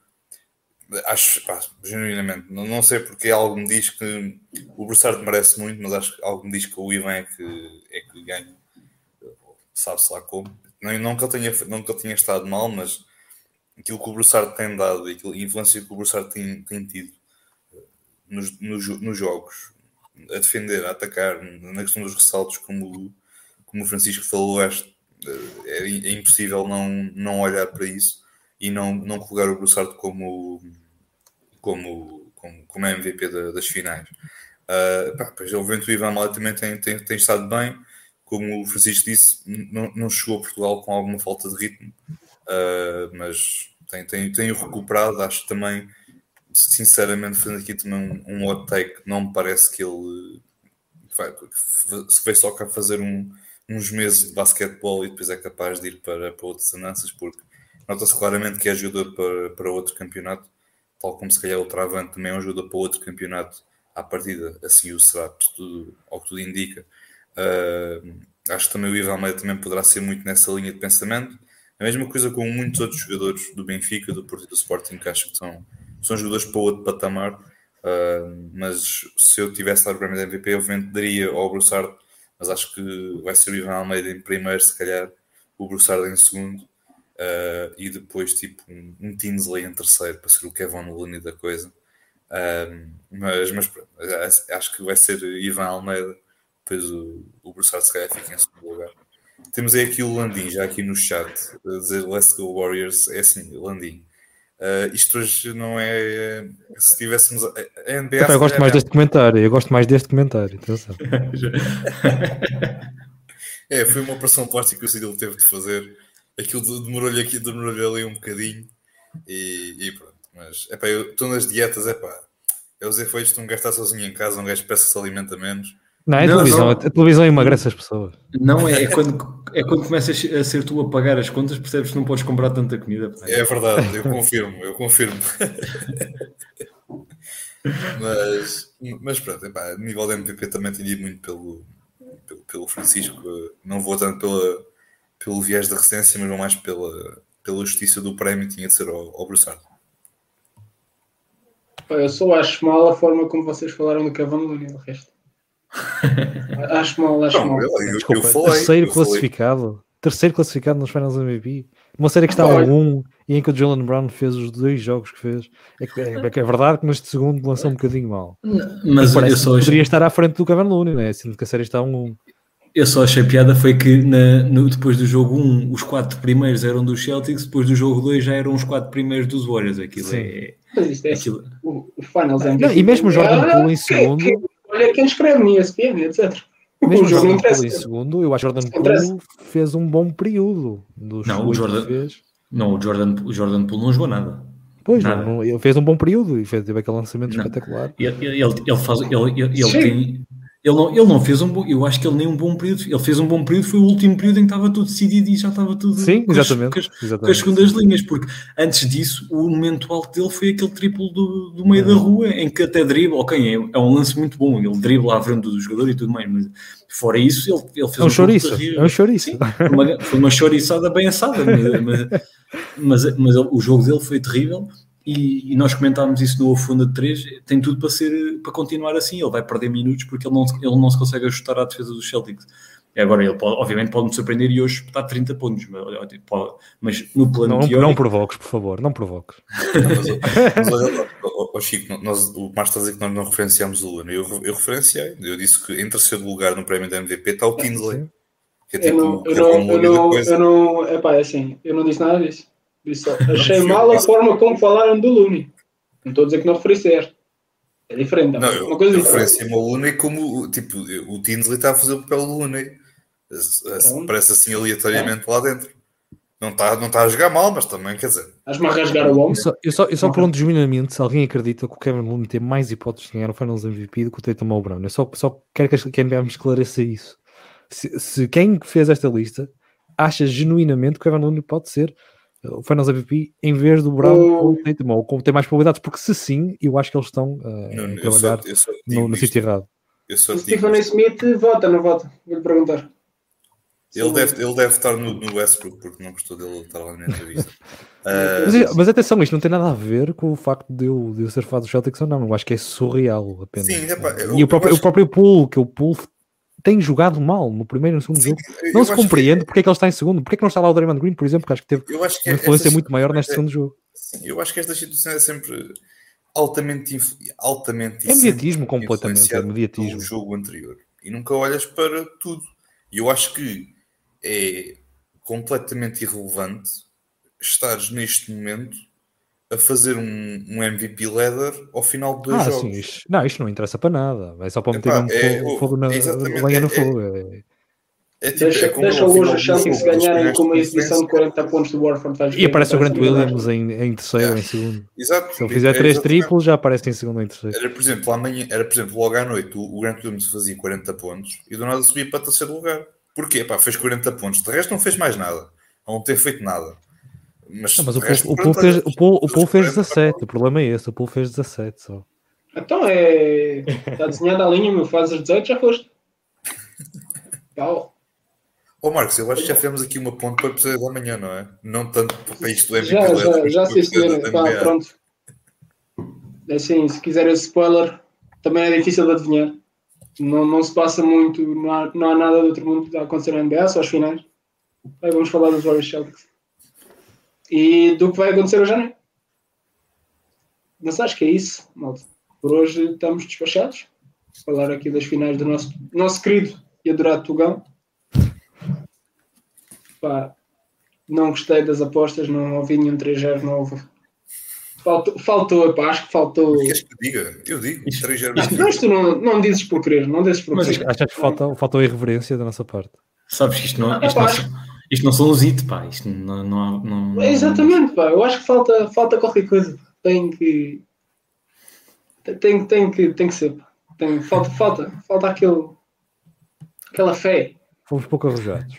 Acho, pá, genuinamente, não, não sei porque algo me diz que o Broussard merece muito, mas acho que algo me diz que o Ivan é que, é que ganha. Sabe-se lá como. Não, não, que ele tenha, não que tenha estado mal, mas aquilo que o Broussard tem dado a influência que o Broussard tem, tem tido eh, nos, nos, nos, jogos, a defender, a atacar, na questão dos ressaltos, como, como o Francisco falou, acho, é, é impossível não, não olhar para isso e não, não colocar o Broussard como, como, como, como MVP da, das finais. Uh, pá, pois, obviamente o Ivan Malha também tem, tem, tem estado bem, como o Francisco disse, não, chegou a Portugal com alguma falta de ritmo, uh, mas tem, tem, tem recuperado. Acho também, sinceramente, fazendo aqui também um, um hot take, não me parece que ele se veio só cá fazer um, uns meses de basquetebol e depois é capaz de ir para, para outras andanças, porque nota-se claramente que é jogador para, para outro campeonato, tal como se calhar o Travante também é jogador para outro campeonato à partida, assim o será, tudo, ao que tudo indica. Uh, acho que também o Ivan Almeida também poderá ser muito nessa linha de pensamento. A mesma coisa com muitos outros jogadores do Benfica, do Porto e do Sporting, que acho que são, são jogadores para outro patamar. Uh, mas se eu tivesse lá o prémio da MVP, eu daria ao Broussard, mas acho que vai ser o Ivan Almeida em primeiro, se calhar o Broussard em segundo, uh, e depois tipo um, um Tinsley em terceiro para ser o Kevin Looney da coisa. Uh, mas, mas acho que vai ser Ivan Almeida, depois o, o Broussard se calhar fica em segundo lugar. Temos aí aqui o Landim, já aqui no chat, a dizer Let's Go Warriors. É assim, Landim. Uh, isto hoje não é. Se tivéssemos. A NBA eu gosto mais deste comentário. Eu gosto mais deste comentário. é, foi uma operação plástica que o Cidil teve de fazer. Aquilo demorou-lhe aqui, demorou-lhe ali um bocadinho. E, e pronto. Mas é pá, eu estou nas dietas, é pá. É os efeitos de um gajo estar sozinho em casa, um gajo peça se alimenta menos. Não, é a televisão. Não. A televisão emagrece as pessoas. Não, é, é, quando, é quando começas a ser tu a pagar as contas, percebes que não podes comprar tanta comida. É verdade, eu confirmo, eu confirmo. mas, mas pronto, epá, a nível da MPP também tenho ido muito pelo, pelo, pelo, Francisco. Não vou tanto pela, pelo viés da recência, mas vou mais pela, pela justiça do prémio, tinha de ser ao, ao Broussard. Eu só acho mal a forma como vocês falaram do Cavani no resto. acho mal, acho não, mal. Eu, eu, Desculpa, eu falei, terceiro classificado. Falei. Terceiro classificado nos Finals MVP. Uma série que está a um e em que o Jalen Brown fez os dois jogos que fez. É, que, é, é, é verdade que neste segundo lançou um bocadinho mal. Mas eu só poderia estar à frente do Kevin Looney, né? sendo que a série está a um. Eu só achei piada foi que na, no, depois do jogo 1 os quatro primeiros eram dos Celtics, depois do jogo 2 já eram os quatro primeiros dos Warriors. Aquilo Sim. é. Mas isto é aquilo... o, o Finals. Não, e mesmo o Jordan Poole em segundo. Olha quem escreve no ESPN, etc. Mesmo o jogo não interessa. Em segundo, eu acho que Jordan Poole fez um bom período dos não, o Jordan, fez. Não, o Jordan, o Jordan Poole não jogou nada. Pois, Nada. não, não- ele fez um bom período e fez, teve aquele lançamento Não. espetacular. Ele, ele, ele- faz, ele, ele, ele tem. Ele não, ele não fez um bom. Eu acho que ele nem um bom período. Ele fez um bom período, foi o último período em que estava tudo decidido e já estava tudo. Sim, com as- exatamente. com as- exatamente. segundas linhas, porque antes disso o momento alto dele foi aquele triplo do, do meio da rua em que até dribla, ok, é, é um lance muito bom, ele dribla à frente do jogador e tudo mais, mas fora isso ele, ele fez É um jogo chouriço. É um chouriço. Sim, foi uma, foi uma chouriçada bem assada, mas, mas, mas, mas o jogo dele foi terrível e, e nós comentámos isso no Ofunda de 3, tem tudo para ser para continuar assim, ele vai perder minutos porque ele não, se- ele não se consegue ajustar à defesa dos Celtics. E agora ele pode, obviamente pode-me surpreender e hoje está a 30 pontos, mas, pode- mas no plano Não, não teórico, provoques, por favor, não provoques. Não, ó, Chico, nós, o Marcos está a dizer que nós não referenciámos o Luna. Eu, eu referenciei, eu disse que em terceiro lugar no prémio da MVP está o Tinsley. Que é Eu não, tipo, eu é não, como eu não, depois. eu não, epá, é assim, eu não disse nada disso. Achei mal a forma como falaram do Looney. Não estou a dizer que não ser. É diferente. Não, é eu, uma coisa eu diferente. referenciei-me ao Looney como tipo, o Tinsley está a fazer o papel do Looney. Pronto. Parece assim aleatoriamente lá dentro. Não está, não está a jogar mal, mas também quer dizer. Estás-me a rasgar o ombro. Eu só, eu só, eu só pergunto genuinamente se alguém acredita que o Kevin Looney tem mais hipóteses de ganhar o Finals MVP do que o Tatum ou o Brown. Eu só, só quero que, a- que a NBA me esclareça isso. Se, se quem fez esta lista acha genuinamente que o Kevin Looney pode ser o Finals MVP em vez do Brown O- ou do Tatum, ou como tem mais probabilidades, porque se sim, eu acho que eles estão uh, Não, a eu só, trabalhar eu só no, no sítio errado. eu só O Stephen isto. Smith vota, não vota? Vou-lhe perguntar. Ele deve, ele deve estar no, no Westbrook porque não gostou dele estar lá na entrevista. Ah, Mas, mas atenção, isto não tem nada a ver com o facto de eu, de eu ser fã dos Celtics ou não. Eu acho que é surreal apenas. Sim, epá, eu- e o próprio, acho o próprio Pool, que o Pool tem jogado mal no primeiro e no segundo sim, jogo. Não se acho que- compreende porque é que ele está em segundo. Porque é que não está lá o Draymond Green, por exemplo, que acho que teve acho que uma influência estas muito maior neste situações segundo jogo. é- sim, eu acho que esta situação é sempre altamente, influ- altamente É mediatismo completamente, é mediatismo. pelo jogo anterior e nunca olhas para tudo. E eu acho que é completamente irrelevante estares neste momento a fazer um, um MVP leather ao final de dois Ah, jogos. sim, isto, não, isto não interessa para nada. É só para meter Epá, mesmo é, fogo, o- fogo na, lenha no é- fogo. É- É tipo, Deixa, é como deixa hoje os Celtics ganharem com uma exibição de conferência. 40 pontos do Warford. E aparece o Grant parece Williams em, em terceiro ou em segundo. Exato. Se ele fizer É três triplos, já aparece em segundo ou em terceiro. Era, por exemplo, amanhã, era, por exemplo, logo à noite, o, o Grant Williams fazia 40 pontos e do nada subia para terceiro lugar. Porquê? Pá, fez 40 pontos. De resto não fez mais nada. Não tem feito nada. Mas, Não, mas o resto, o pronto, Pool fez, o Pool, o Pool fez 40 17. O problema é esse. O Pool fez 17 só. Então é. Está desenhada a linha, meu. Faz as 18, já foste. Pau. Ó Marcos, eu acho que já fizemos aqui uma ponte para o episódio da manhã, não é? Não tanto para isto do MVP Já, já, já o episódio senhora. da Pá, pronto. É assim, se quiser esse spoiler, também é difícil de adivinhar. Não, não se passa muito, não há, não há nada de outro mundo a acontecer na NBA, só as finais. Aí vamos falar dos Warriors Celtics. E do que vai acontecer hoje à noite. Mas acho que é isso, malta. Por hoje estamos despachados. Falar aqui das finais do nosso, nosso querido e adorado Tugão. Pá, não gostei das apostas, não ouvi nenhum 3-0, não houve. Faltou, faltou pá, acho que faltou. Queres que diga? Eu digo. 3 0 Isto, mas tu não, não dizes por querer, não dizes por Mas querer. Achas que falta, falta a irreverência da nossa parte? Sabes que isto não, Ah, isto não, pá. são, isto não são os IT, pá. Isto não, não, há- não, não- É Exatamente, pá. Eu acho que falta, falta qualquer coisa. Tem que. Tem, tem, que, tem que ser. pá. Tem, falta, falta, falta aquele, aquela fé. Fomos pouco arrojados.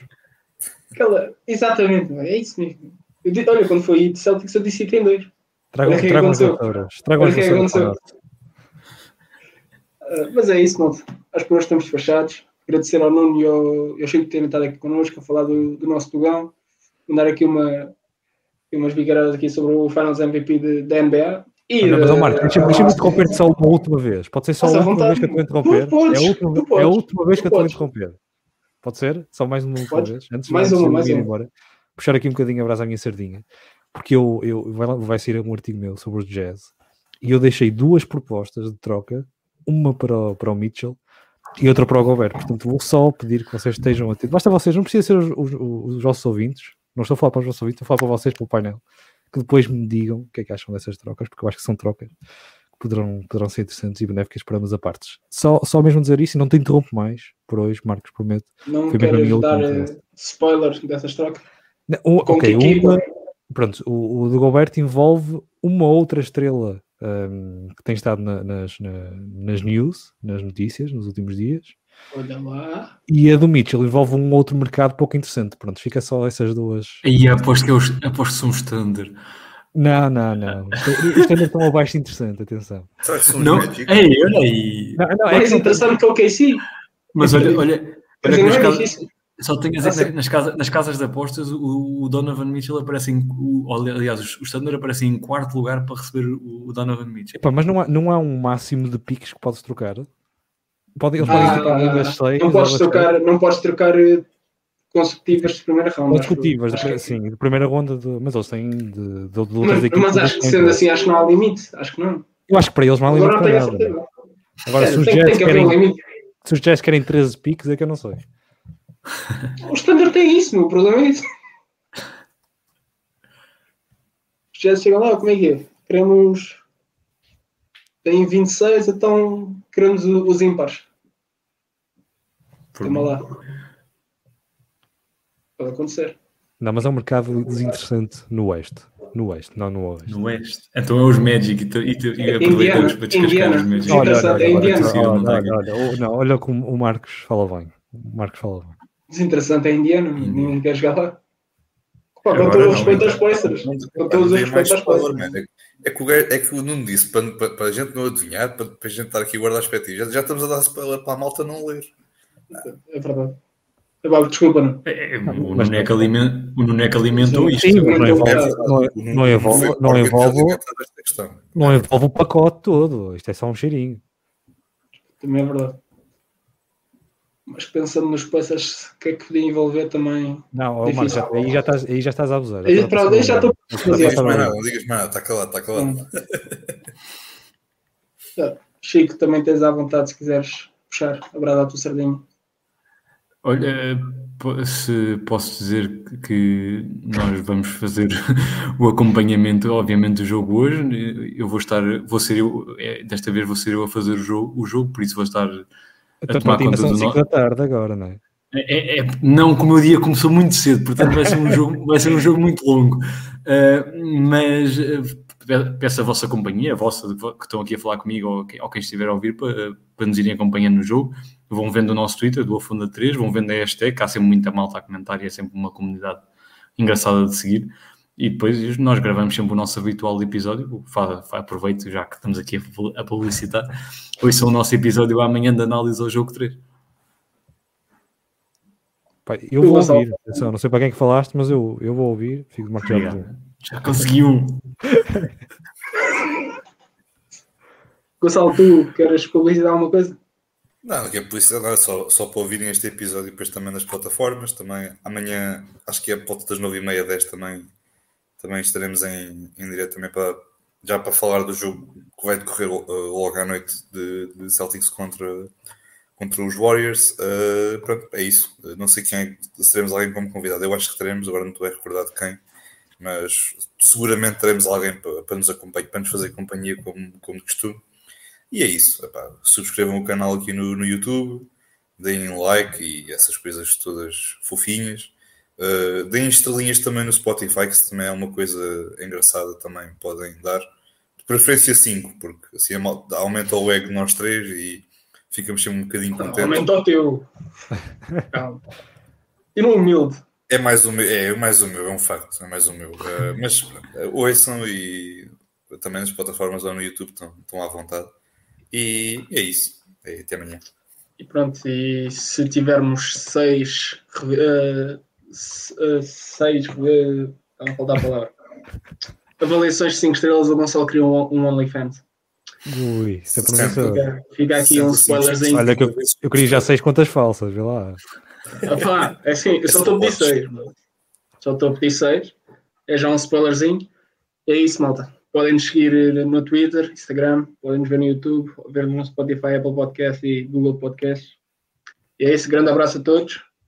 Aquela, exatamente, pá, é isso mesmo. Eu di- olha, quando foi de Celtics, eu disse que tem dois. Tragam, Olha o que tragam as aconteceu. vassouras. Tragam Olha as o que é que vassouras nós. Uh, mas é isso, malta. Acho que hoje estamos despachados. Agradecer ao Nuno e ao, e ao Chico terem estado aqui connosco a falar do, do nosso Tugão. Mandar aqui uma, umas bigaradas aqui sobre o Finals MVP da NBA. E, Olha, mas, uh, Marco, deixa-me deixa interromper-te só uma última vez. Pode ser só a última vez que eu te vou interromper. Podes, é, a última, tu é a podes, última vez que eu vou podes. interromper. Pode ser? Só mais uma última Podes. vez? Antes, Mais antes uma, mais uma. embora. Puxar aqui um bocadinho a brasa à minha sardinha. Porque eu, eu, vai, lá- vai sair um artigo meu sobre os jazz. E eu deixei duas propostas de troca. Uma para o, para o Mitchell e outra para o Gobert. Portanto, vou só pedir que vocês estejam atentos. Basta vocês, não precisa ser os, os, os vossos ouvintes. Não estou a falar para os vossos ouvintes, estou a falar para vocês, para o painel. Que depois me digam o que é que acham dessas trocas, porque eu acho que são trocas que poderão, poderão ser interessantes e benéficas para ambas as partes. Só, só mesmo dizer isso e não te interrompo mais por hoje, Marcos, prometo. Não Foi queres minha dar última uh, spoilers dessas trocas? Não, um- Com ok, uma, pronto, o, o do Gobert envolve uma outra estrela um, que tem estado na, nas, na, nas news, nas notícias, nos últimos dias. Olha lá. E a do Mitchell envolve um outro mercado pouco interessante. Pronto, fica só essas duas. E aposto que, é os, aposto que são Thunder. Não, não, não. Isto ainda tão abaixo interessante, atenção. Não, ei, olha aí. Não, não, é Mais interessante que o KC. Mas olha, olha, olha que casas, só tenho a dizer, nas, casas, nas casas de apostas, o, o Donovan Mitchell aparece em. O, aliás, os, os Thunder aparecem em quarto lugar para receber o, o Donovan Mitchell. Epá, mas não há, não há um máximo de piques que podes trocar? Pode, eles podem Ah, trocar um das seis. não, podes trocar, não podes trocar eh, consecutivas de primeira ronda. acho consecutivas, Acho que- sim, de primeira ronda, de, mas eles têm de, de, de outras Mas, equipas. mas acho que sendo assim, acho que não há limite. Acho que não. Eu acho que para eles não há Agora limite não tenho nada. certeza. Agora, se É, os tem, tem Jets que haver um querem, limite. se os Jets querem 13 piques, é que eu não sei. Os Thunder têm isso, meu problema é isso. Os Jets chegam lá, como é que é? Queremos. Têm 26, então queremos o- os ímpares. Toma lá. Pode acontecer. Não, mas é um mercado desinteressante no Oeste. No Oeste, não no Oeste. No Oeste. Então é os Magic e, te- e, te- e Indiana, aproveitamos para descascar Indiana. os Magic. Sim, interessante, é Indiana. Sim, não olha, tenho. olha, olha, não, olha como o Marcos fala bem. O Marcos fala bem. Desinteressante é indiano, ninguém quer jogar lá. Pá, com todo o respeito aos. Pacers. Com todos os dei mais respeitos aos Pacers. É, é que o é que o Nuno disse para, para, para a gente não adivinhar, para, para a gente estar aqui a guardar expectativas. Já, já estamos a dar spoiler para a malta não ler. É verdade. É, pá, Desculpa, não. É, é, o Nuneco aliment- o Nuneco alimentou isto. Sim, Não envolve, não, O Nuno envolve, não envolve o pacote todo. Isto é só um cheirinho. Também é verdade. Mas pensando nos o que é que podia envolver também. Não, ó, Marcos, já, aí, já estás, aí já estás a abusar. Aí, pronto, aí já estou. Não digas mais nada, não digas mais nada, está calado, está calado. Hum. é. Chico, também tens à vontade se quiseres puxar a brada à tua sardinha. Olha, se posso dizer que nós vamos fazer o acompanhamento, obviamente, do jogo hoje. Eu vou estar, vou ser eu, é, desta vez vou ser eu a fazer o jogo, o jogo por isso vou estar Então, tomar ainda conta são do 5 no- da tarde agora, não é? É, é- não, como o dia começou muito cedo, portanto vai ser um jogo, vai ser um jogo muito longo. Uh, mas uh, pe- peço a vossa companhia, a vossa que estão aqui a falar comigo ou, que- ou quem estiver a ouvir para, para nos irem acompanhando no jogo. Vão vendo o nosso Twitter, do Afunda 3, vão vendo a hashtag, que há sempre muita malta a comentar e é sempre uma comunidade engraçada de seguir. E depois nós gravamos sempre o nosso habitual episódio. Aproveito, já que estamos aqui a pu- a publicitar. Hoje são o nosso episódio amanhã de análise ao jogo 3. Pá, eu vou ouvir. Atenção, não sei para quem é que falaste, mas eu, eu vou ouvir. Fico de marcar. Já conseguiu. Gonçalo, tu queres publicitar alguma coisa? Não, que é por isso agora só, só para ouvirem este episódio e depois também nas plataformas. Também amanhã, acho que é a volta das 9h30, 10 também, também estaremos em, em direto também para, já para falar do jogo que vai decorrer uh, logo à noite de, de Celtics contra, contra os Warriors. Uh, pronto, é isso. Uh, não sei quem é, teremos alguém como convidado. Eu acho que teremos, agora não estou a recordar de quem, mas seguramente teremos alguém para, para nos acompanhar, para nos fazer companhia como, como de costume. E é isso. Epá, subscrevam o canal aqui no, no YouTube, deem like e essas coisas todas fofinhas. Uh, deem estrelinhas também no Spotify, que isso também é uma coisa engraçada também, podem dar. De preferência 5, porque assim aumenta o ego de nós três e ficamos sempre um bocadinho contentes. Aumenta o teu. E no humilde. É mais o meu, é mais o meu, é um facto, é mais o meu. Uh, mas uh, ouçam e também nas plataformas lá no YouTube estão, estão à vontade. E é isso. E até amanhã. E pronto, e se tivermos seis. Uh, seis. Uh, não faltar a palavra. Avaliações de 5 estrelas, o Gonçalo criou um, um OnlyFans. Ui, isso é Sempre. promissor. Fica, fica aqui um spoilerzinho. Olha, que eu, eu queria já seis contas falsas, vê lá. Opa, é assim, eu só estou a pedir 6. Só estou a pedir 6. É já um spoilerzinho. É isso, malta. Podem nos seguir no Twitter, Instagram, podem nos ver no YouTube, ver no Spotify, Apple Podcast e Google Podcast. E é isso. Grande abraço a todos.